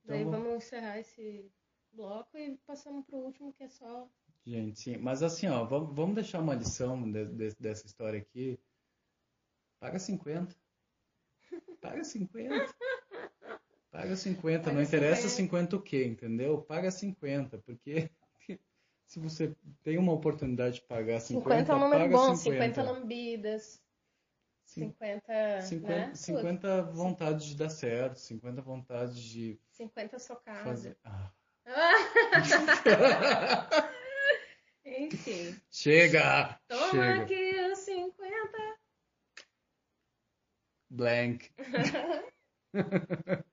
Então, Daí vamos- vamos encerrar esse bloco e passamos pro último, que é só. Gente, sim. Mas assim, ó, vamos, vamos deixar uma lição de- de- dessa história aqui. Paga 50. Paga 50. Paga 50. Paga Não interessa 50. 50 o quê, entendeu? Paga 50, porque se você tem uma oportunidade de pagar 50, 50 é um número bom, 50. 50 lambidas, Sim. 50. 50, né? 50 vontades de dar certo, 50 vontades de Tudo. 50 socadas. fazer. Ah. [LAUGHS] Enfim. Chega! Toma Chega! aqui os 50. Blank. [LAUGHS]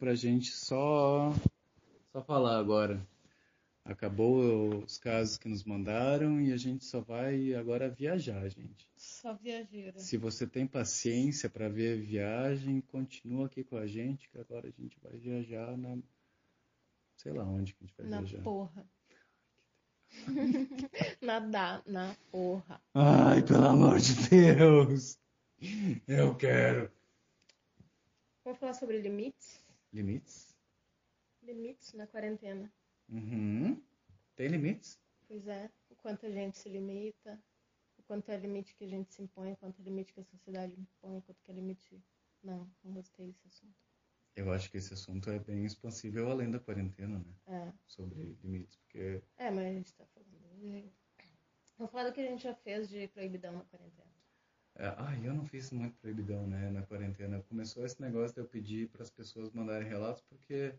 episódio para a gente só só falar agora. Acabou os casos que nos mandaram e a gente só vai agora viajar, gente. Só viajeira. Se você tem paciência para ver a viagem, continua aqui com a gente, que agora a gente vai viajar na sei lá onde que a gente vai Na viajar. porra. [LAUGHS] Nadar na porra. Ai, pelo amor de Deus. Eu quero. Vamos falar sobre limites? Limites? Limites na quarentena. Uhum. Tem limites? Pois é. O quanto a gente se limita, o quanto é limite que a gente se impõe, o quanto é limite que a sociedade impõe, o quanto que é limite. Não, não gostei desse assunto. Eu acho que esse assunto é bem expansível além da quarentena, né? É, Sobre limites, porque é mas a gente tá falando. de- Vamos falar do que a gente já fez de proibidão na quarentena. Ah, eu não fiz muito proibidão, né, na quarentena. Começou esse negócio de eu pedir para as pessoas mandarem relatos, porque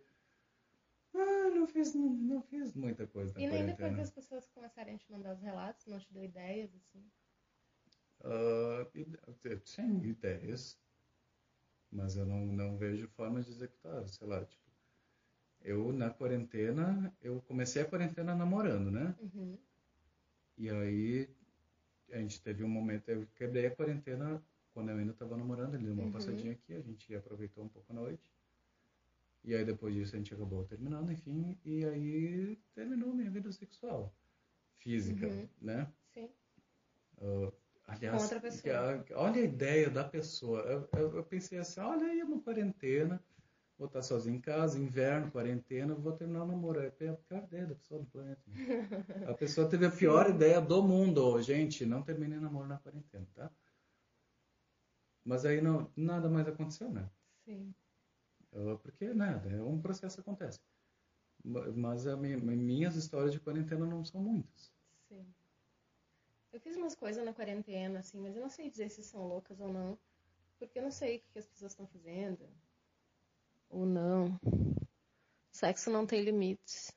ah, não fiz, não, não fiz muita coisa na E nem depois quarentena. das pessoas começarem a te mandar os relatos, não te deu ideias, assim. Ide- sim, ideias, mas eu não, não vejo forma de executar, sei lá, tipo, eu na quarentena, eu comecei a quarentena namorando, né? Uhum. E aí a gente teve um momento, eu quebrei a quarentena quando eu ainda estava namorando, ele deu uma Uhum. passadinha aqui, a gente aproveitou um pouco a noite. E aí depois disso a gente acabou terminando, enfim, e aí terminou minha vida sexual, física, Uhum. né? Sim. Ah, aliás, outra pessoa. olha a ideia da pessoa. Eu, eu- eu pensei assim, olha aí uma quarentena, vou estar sozinho em casa, inverno, quarentena, vou terminar o namoro. É a pior ideia da pessoa do planeta. né? [LAUGHS] A pessoa teve a pior ideia do mundo. Gente, não terminei namoro na quarentena, tá? Mas aí não, nada mais aconteceu, né? Sim. Porque nada, é um processo que acontece. Ma- Mas a mi- minhas histórias de quarentena não são muitas. Sim. Eu fiz umas coisas na quarentena, assim, mas eu não sei dizer se são loucas ou não. Porque eu não sei o que as pessoas estão fazendo. Ou não. Sexo não tem limites.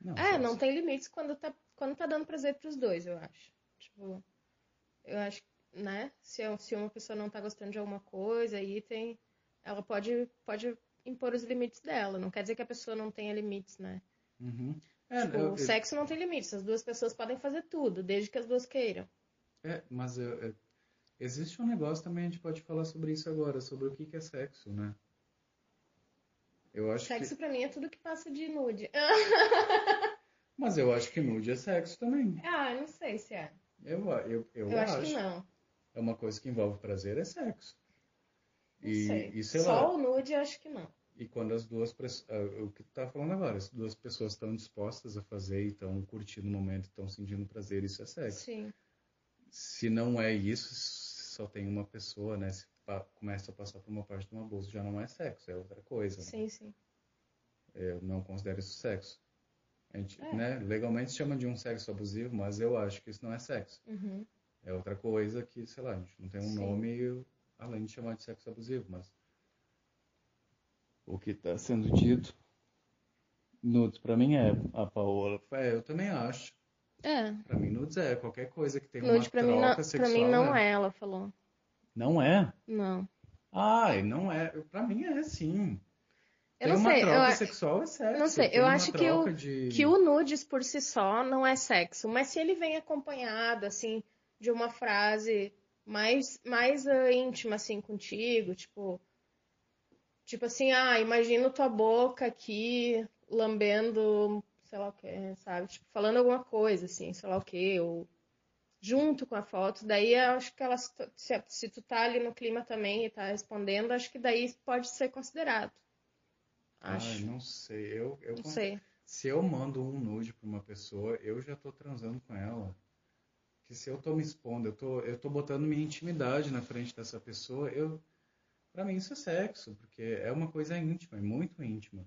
Não, É, só- não tem limites quando tá, quando tá dando prazer pros dois, eu acho. Tipo, eu acho, né? Se, é- se uma pessoa não tá gostando de alguma coisa, aí tem. Ela pode, pode impor os limites dela. Não quer dizer que a pessoa não tenha limites, né? Uhum. É, Tipo, eu- o sexo não tem limites. As duas pessoas podem fazer tudo, desde que as duas queiram. É, mas eu- eu- existe um negócio também, a gente pode falar sobre isso agora, sobre o que que é sexo, né? Eu acho Sexo que... pra mim é tudo que passa de nude. [LAUGHS] Mas eu acho que nude é sexo também. Ah, não sei se é. Eu, eu, eu, Eu, acho. acho que não. É uma coisa que envolve prazer, é sexo. Não E, sei. e sei Só lá. o nude, eu acho que não. E quando as duas pessoas. O que tu tá falando agora, as duas pessoas estão dispostas a fazer e estão curtindo o momento, estão sentindo prazer, isso é sexo. Sim. Se não é isso, só tem uma pessoa, né? Se começa a passar por uma parte de um abuso, já não é sexo, é outra coisa. né? Sim, sim. Eu não considero isso sexo. A gente, É. né, legalmente chama de um sexo abusivo, mas eu acho que isso não é sexo. Uhum. É outra coisa que, sei lá, a gente não tem um Sim. nome além de chamar de sexo abusivo, mas o que está sendo dito nudes pra mim é a Paola. É, eu também acho. É. Pra mim nudes é qualquer coisa que tem uma Nude pra mim, troca não, sexual. pra mim não é. é, ela falou. Não é? Não. Ai, não é. Pra mim é sim. Eu tem não uma sei, eu troca acho- sexual é sexo. não sei, tem eu acho que o- de... Que o nudes por si só não é sexo, mas se ele vem acompanhado, assim, de uma frase mais, mais ah, íntima, assim, contigo, tipo, tipo assim, ah, imagino tua boca aqui lambendo, sei lá o que, sabe? Tipo, falando alguma coisa, assim, sei lá o que, ou junto com a foto, daí eu acho que ela, se, se- tu tá ali no clima também e tá respondendo, acho que daí pode ser considerado. Ai, Acho. não sei. Eu, eu Não sei. Se eu mando um nude pra uma pessoa, eu já tô transando com ela. Que se eu tô me expondo, eu tô, eu tô botando minha intimidade na frente dessa pessoa, eu, pra mim isso é sexo, porque é uma coisa íntima, é muito íntima.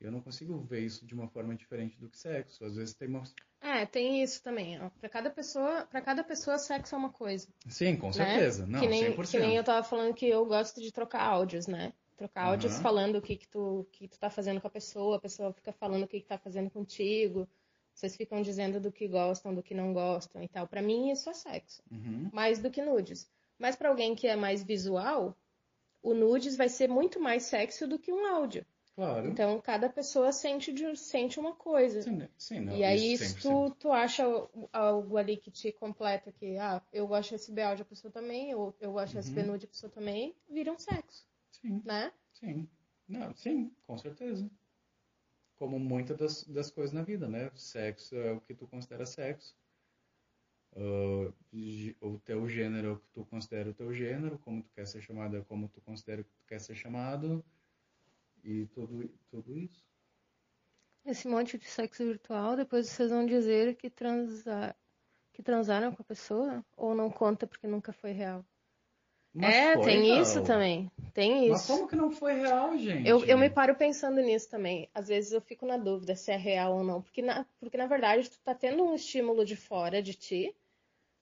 Eu não consigo ver isso de uma forma diferente do que sexo. Às vezes tem uma... É, tem isso também. ó. Pra cada pessoa, para cada pessoa, sexo é uma coisa. Sim, com né? certeza. Não, que nem, 100%. que nem eu tava falando que eu gosto de trocar áudios, né? Trocar áudios Aham. falando o que que tu, que tu tá fazendo com a pessoa, a pessoa fica falando o que que tá fazendo contigo. Vocês ficam dizendo do que gostam, do que não gostam e tal. Pra mim isso é sexo, Uhum. mais do que nudes. Mas pra alguém que é mais visual, o nudes vai ser muito mais sexo do que um áudio. Claro. Então cada pessoa sente de- sente uma coisa. Sim, né? Sim, não, E aí, isso se 100%. tu, tu acha algo ali que te completa, que, ah, eu gosto de receber áudio, a pessoa também, ou eu gosto de receber Uhum. nude, a pessoa também, vira um sexo, Sim. né? Sim. Não, sim, com certeza. Como muitas das, das coisas na vida, né? Sexo é o que tu considera sexo. Gê- o teu gênero é o que tu considera o teu gênero, como tu quer ser chamado é como tu considera que tu quer ser chamado. E tudo, tudo isso. Esse monte de sexo virtual, depois vocês vão dizer que, transa... que transaram com a pessoa, ou não conta porque nunca foi real. Mas é, tem real. isso também, tem Mas isso. como que não foi real, gente? Eu, eu me paro pensando nisso também. Às vezes eu fico na dúvida se é real ou não. Porque na, porque, na verdade, tu tá tendo um estímulo de fora de ti,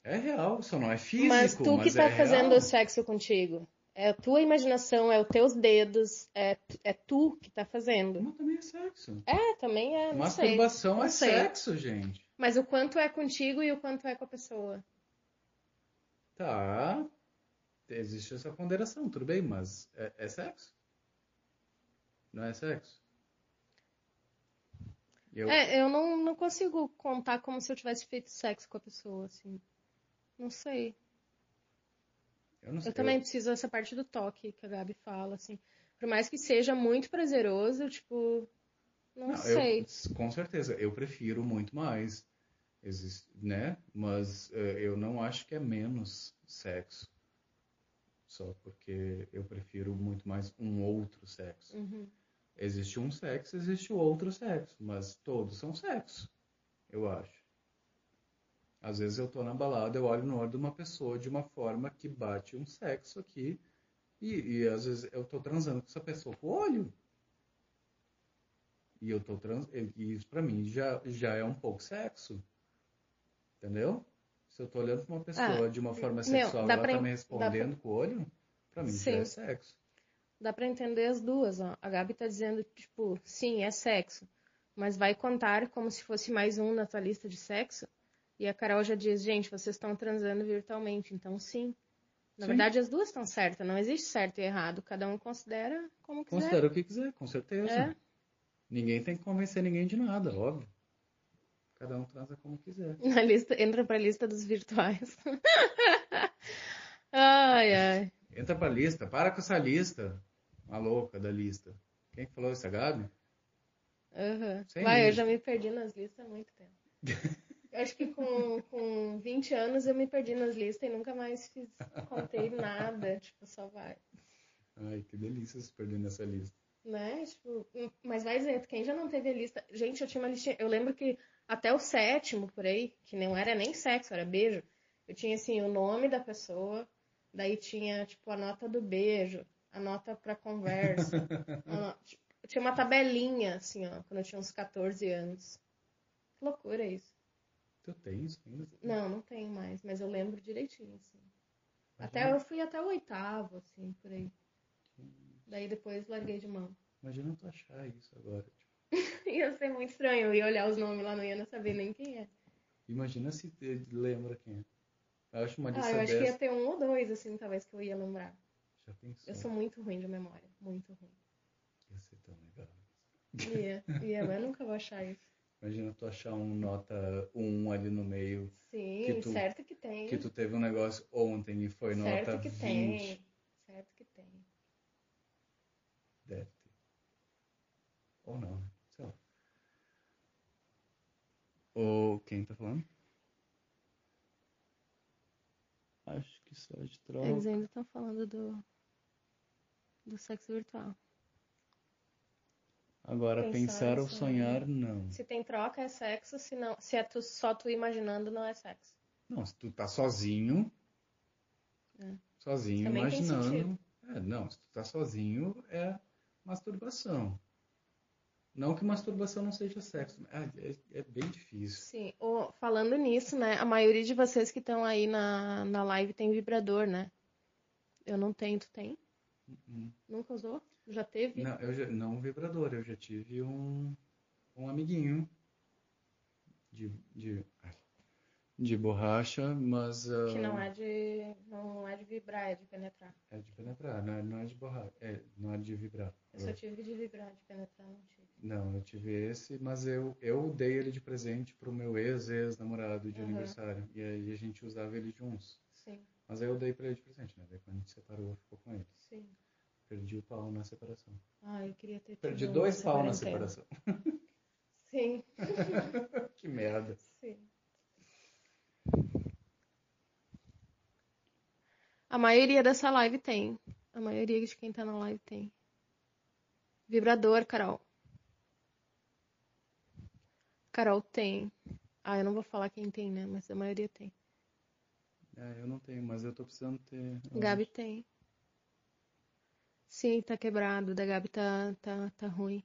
É real, só não é físico, Mas tu que mas tá é fazendo real. o sexo contigo. É a tua imaginação, é os teus dedos, é, é tu que tá fazendo. Mas também é sexo. É, também é. Masturbação é sei. sexo, gente. Mas o quanto é contigo e o quanto é com a pessoa. Tá. Existe essa ponderação, tudo bem, mas é, é sexo? Não é sexo? Eu, É, eu não, não consigo contar como se eu tivesse feito sexo com a pessoa, assim. Não sei. Eu não sei. Eu também preciso dessa parte do toque que a Gabi fala, assim. Por mais que seja muito prazeroso, tipo, não, Não, eu- sei. com certeza, eu prefiro muito mais, existe, né? Mas eh, eu não acho que é menos sexo. Só porque eu prefiro muito mais um outro sexo. Uhum. Existe um sexo, existe o outro sexo, mas todos são sexo, eu acho. Às vezes eu tô na balada, eu olho no olho de uma pessoa de uma forma que bate um sexo aqui, e, e às vezes eu tô transando com essa pessoa com o olho. E eu tô trans, e isso pra mim já, já é um pouco sexo. Entendeu? Se eu tô olhando pra uma pessoa de uma forma Ah, sexual e ela pra tá me respondendo com o olho, pra mim já é Sim. sexo. Dá pra entender as duas, ó. A Gabi tá dizendo, tipo, sim, é sexo. Mas vai contar como se fosse mais um na tua lista de sexo? E a Carol já diz, gente, vocês estão transando virtualmente, então sim. Na Sim. verdade, as duas estão certas, não existe certo e errado. Cada um considera como quiser. Considera o que quiser, com certeza. É. Ninguém tem que convencer ninguém de nada, óbvio. Cada um transa como quiser. [LAUGHS] Na lista, entra pra lista dos virtuais. [LAUGHS] ai, ai. Entra pra lista, para com essa lista. A louca da lista. Quem que falou isso, a Gabi? Aham. Sem Vai, eu medo. já me perdi nas listas há muito tempo. [LAUGHS] Eu acho que com, com 20 anos eu me perdi nas listas e nunca mais fiz, contei nada. Tipo, só vai. Ai, que delícia se perder nessa lista. Né? Tipo, hum, mas vai dizendo, quem já não teve a lista. Gente, eu tinha uma listinha. Eu lembro que até o sétimo, por aí, que não era nem sexo, era beijo. Eu tinha assim o nome da pessoa, daí tinha tipo a nota do beijo, a nota pra conversa. [LAUGHS] no- tipo, eu tinha uma tabelinha, assim, ó, quando eu tinha uns 14 anos. Que loucura isso. Tu tem isso ainda? Não, não tenho mais, mas eu lembro direitinho, assim. Até eu fui até o oitavo, assim, por aí. Daí depois larguei de mão. Imagina tu achar isso agora. tipo, [LAUGHS] Ia ser muito estranho, eu ia olhar os nomes lá, não ia saber nem quem é. imagina se lembra quem é. Eu acho uma lista Ah, eu acho que dessa. ia ter um ou dois, assim, talvez que eu ia lembrar. Já pensou? Eu sou muito ruim de memória, muito ruim. Ia ser tão legal. Ia, ia, mas eu nunca vou achar isso. Imagina tu achar um nota 1 ali no meio, Sim, Que tu- certo que tem. que tu teve um negócio ontem e foi certo nota que 20. tem. Certo que tem. Deve ter. Ou não, né? Sei lá. Ou quem tá falando? Acho que só de troca. Eles ainda estão falando do, do sexo virtual. Agora, Pensar pensar ou sonhar, não. Se tem troca é sexo, se, não, se é tu, só tu imaginando, não é sexo. Não, se tu tá sozinho, É. sozinho, Também imaginando. É, não, se tu tá sozinho, é masturbação. Não que masturbação não seja sexo. É, é, é bem difícil. Sim, Ô, falando nisso, né? A maioria de vocês que estão aí na, na live tem vibrador, né? Eu não tenho, tu tem? Uhum. Nunca usou? Já teve? Não, eu já, não um vibrador, eu já tive um, um amiguinho de, de, de borracha, mas ah, Que não é de. Não é de vibrar, é de penetrar. é de penetrar, não é, não é de borracha, é, não é de vibrar. Eu só tive de vibrar, de penetrar, não tive. Não, eu tive esse, mas eu, eu dei ele de presente pro meu ex-ex-namorado de Aham. aniversário. E aí a gente usava ele juntos. Sim, Mas aí eu dei pra ele de presente, né? Daí quando a gente separou, ficou com ele. sim. Perdi o pau na separação. Ah, eu queria ter Perdi dois pau na separação. [LAUGHS] Sim, [LAUGHS] que merda. sim. A maioria dessa live tem. A maioria de quem tá na live tem. Vibrador, Carol. Carol tem. Ah, eu não vou falar quem tem, né? Mas a maioria tem. É, eu não tenho, mas eu tô precisando ter. Gabi tem. Sim, tá quebrado. Da Gabi tá, tá, tá ruim.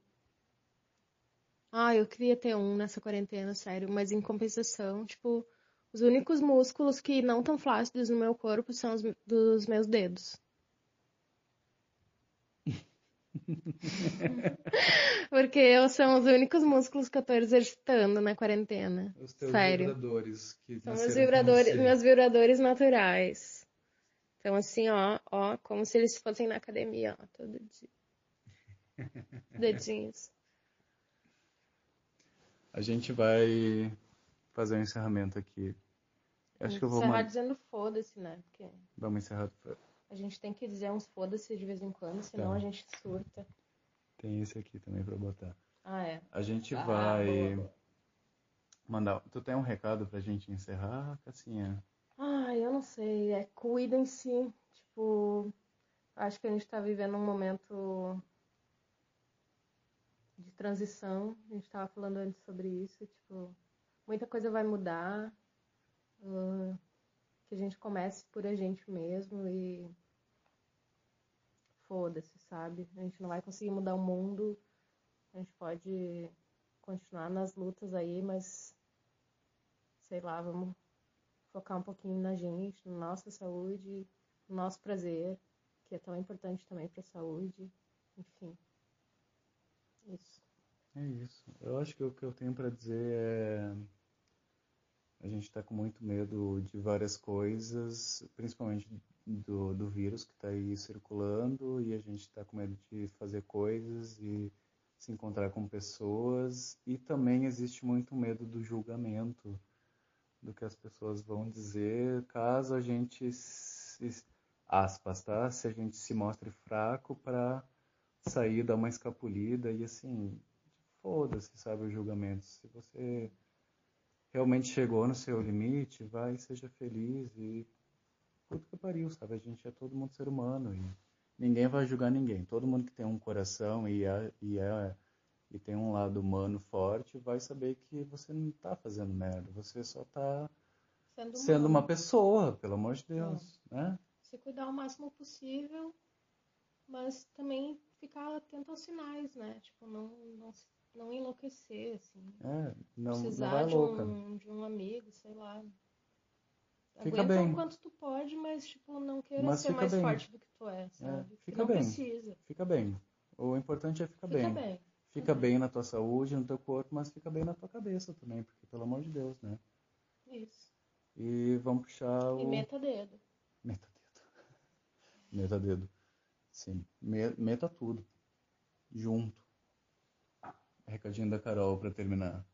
Ah, eu queria ter um nessa quarentena, sério. Mas em compensação, tipo, os únicos músculos que não estão flácidos no meu corpo são os dos meus dedos. [LAUGHS] Porque eu são os únicos músculos que eu tô exercitando na quarentena. Os teus Sério. vibradores que São meus vibradores, meus vibradores naturais. Então, assim, ó, ó, como se eles fossem na academia, ó, todo dia. [LAUGHS] Dedinhos. A gente vai fazer um encerramento aqui. Acho que eu vou Encerrar mandar. dizendo foda-se, né? Porque Vamos encerrar. a gente tem que dizer uns foda-se de vez em quando, senão Tá. a gente surta. Tem esse aqui também pra botar. Ah, é. A gente Ah, vai boa, boa. mandar. Tu tem um recado pra gente encerrar, Cassinha? Ah, eu não sei. É cuidem-se. Tipo, acho que a gente tá vivendo um momento de transição. A gente tava falando antes sobre isso. Tipo, muita coisa vai mudar. ah, que a gente comece por a gente mesmo e foda-se, sabe? A gente não vai conseguir mudar o mundo. A gente pode continuar nas lutas aí, mas sei lá, vamos focar um pouquinho na gente, na nossa saúde, no nosso prazer, que é tão importante também para a saúde. Enfim. Isso. É isso. Eu acho que o que eu tenho pra dizer é. A gente está com muito medo de várias coisas, principalmente do, do vírus que está aí circulando, e a gente está com medo de fazer coisas e se encontrar com pessoas, e também existe muito medo do julgamento, do que as pessoas vão dizer, caso a gente, se, aspas, tá? Se a gente se mostre fraco para sair, dar uma escapulida, e assim, foda-se, sabe, os julgamentos. Se você realmente chegou no seu limite, vai, seja feliz e puta que pariu, sabe? A gente é todo mundo ser humano e ninguém vai julgar ninguém. Todo mundo que tem um coração e é, e é e tem um lado humano forte vai saber que você não tá fazendo merda, você só tá Sendo, sendo uma pessoa, pelo amor de Deus, né? Se cuidar o máximo possível, mas também ficar atento aos sinais, né? Tipo, não, não, se- não enlouquecer, assim. É, não, não Precisar vai de um, de um amigo, sei lá. Fica Aguenta bem. o quanto tu pode, mas, tipo, não queira Mas ser mais bem. forte do que tu é, sabe? Que fica não bem. precisa. Fica bem. O importante é ficar Fica bem. bem. Fica bem na tua saúde, no teu corpo, mas fica bem na tua cabeça também, porque pelo amor de Deus, né? Isso. E vamos puxar o. E meta dedo. Meta dedo. [LAUGHS] Meta dedo. Sim. Me- Meta tudo. Junto. Recadinho da Carol pra terminar.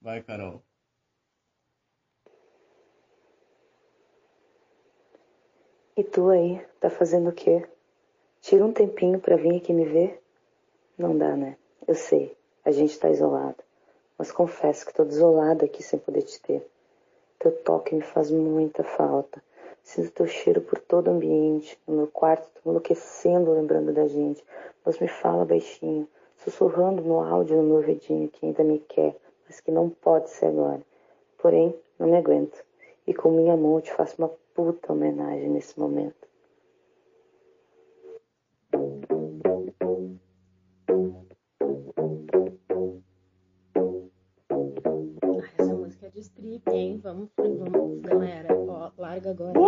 Vai, Carol. E tu aí, tá fazendo o quê? Tira um tempinho pra vir aqui me ver? Não dá, né? Eu sei, a gente tá isolado. Mas confesso que tô desolada aqui sem poder te ter. Teu toque me faz muita falta. Sinto teu cheiro por todo o ambiente. No meu quarto tô enlouquecendo lembrando da gente. Mas me fala baixinho, sussurrando no áudio no meu ouvidinho que ainda me quer, mas que não pode ser agora. Porém, não me aguento. E com minha mão eu te faço uma puta homenagem nesse momento. É? Vamos, vamos galera. Ó, larga agora. Do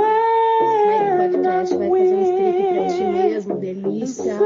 podcast, vai fazer um strip pra ti mesmo. Delícia.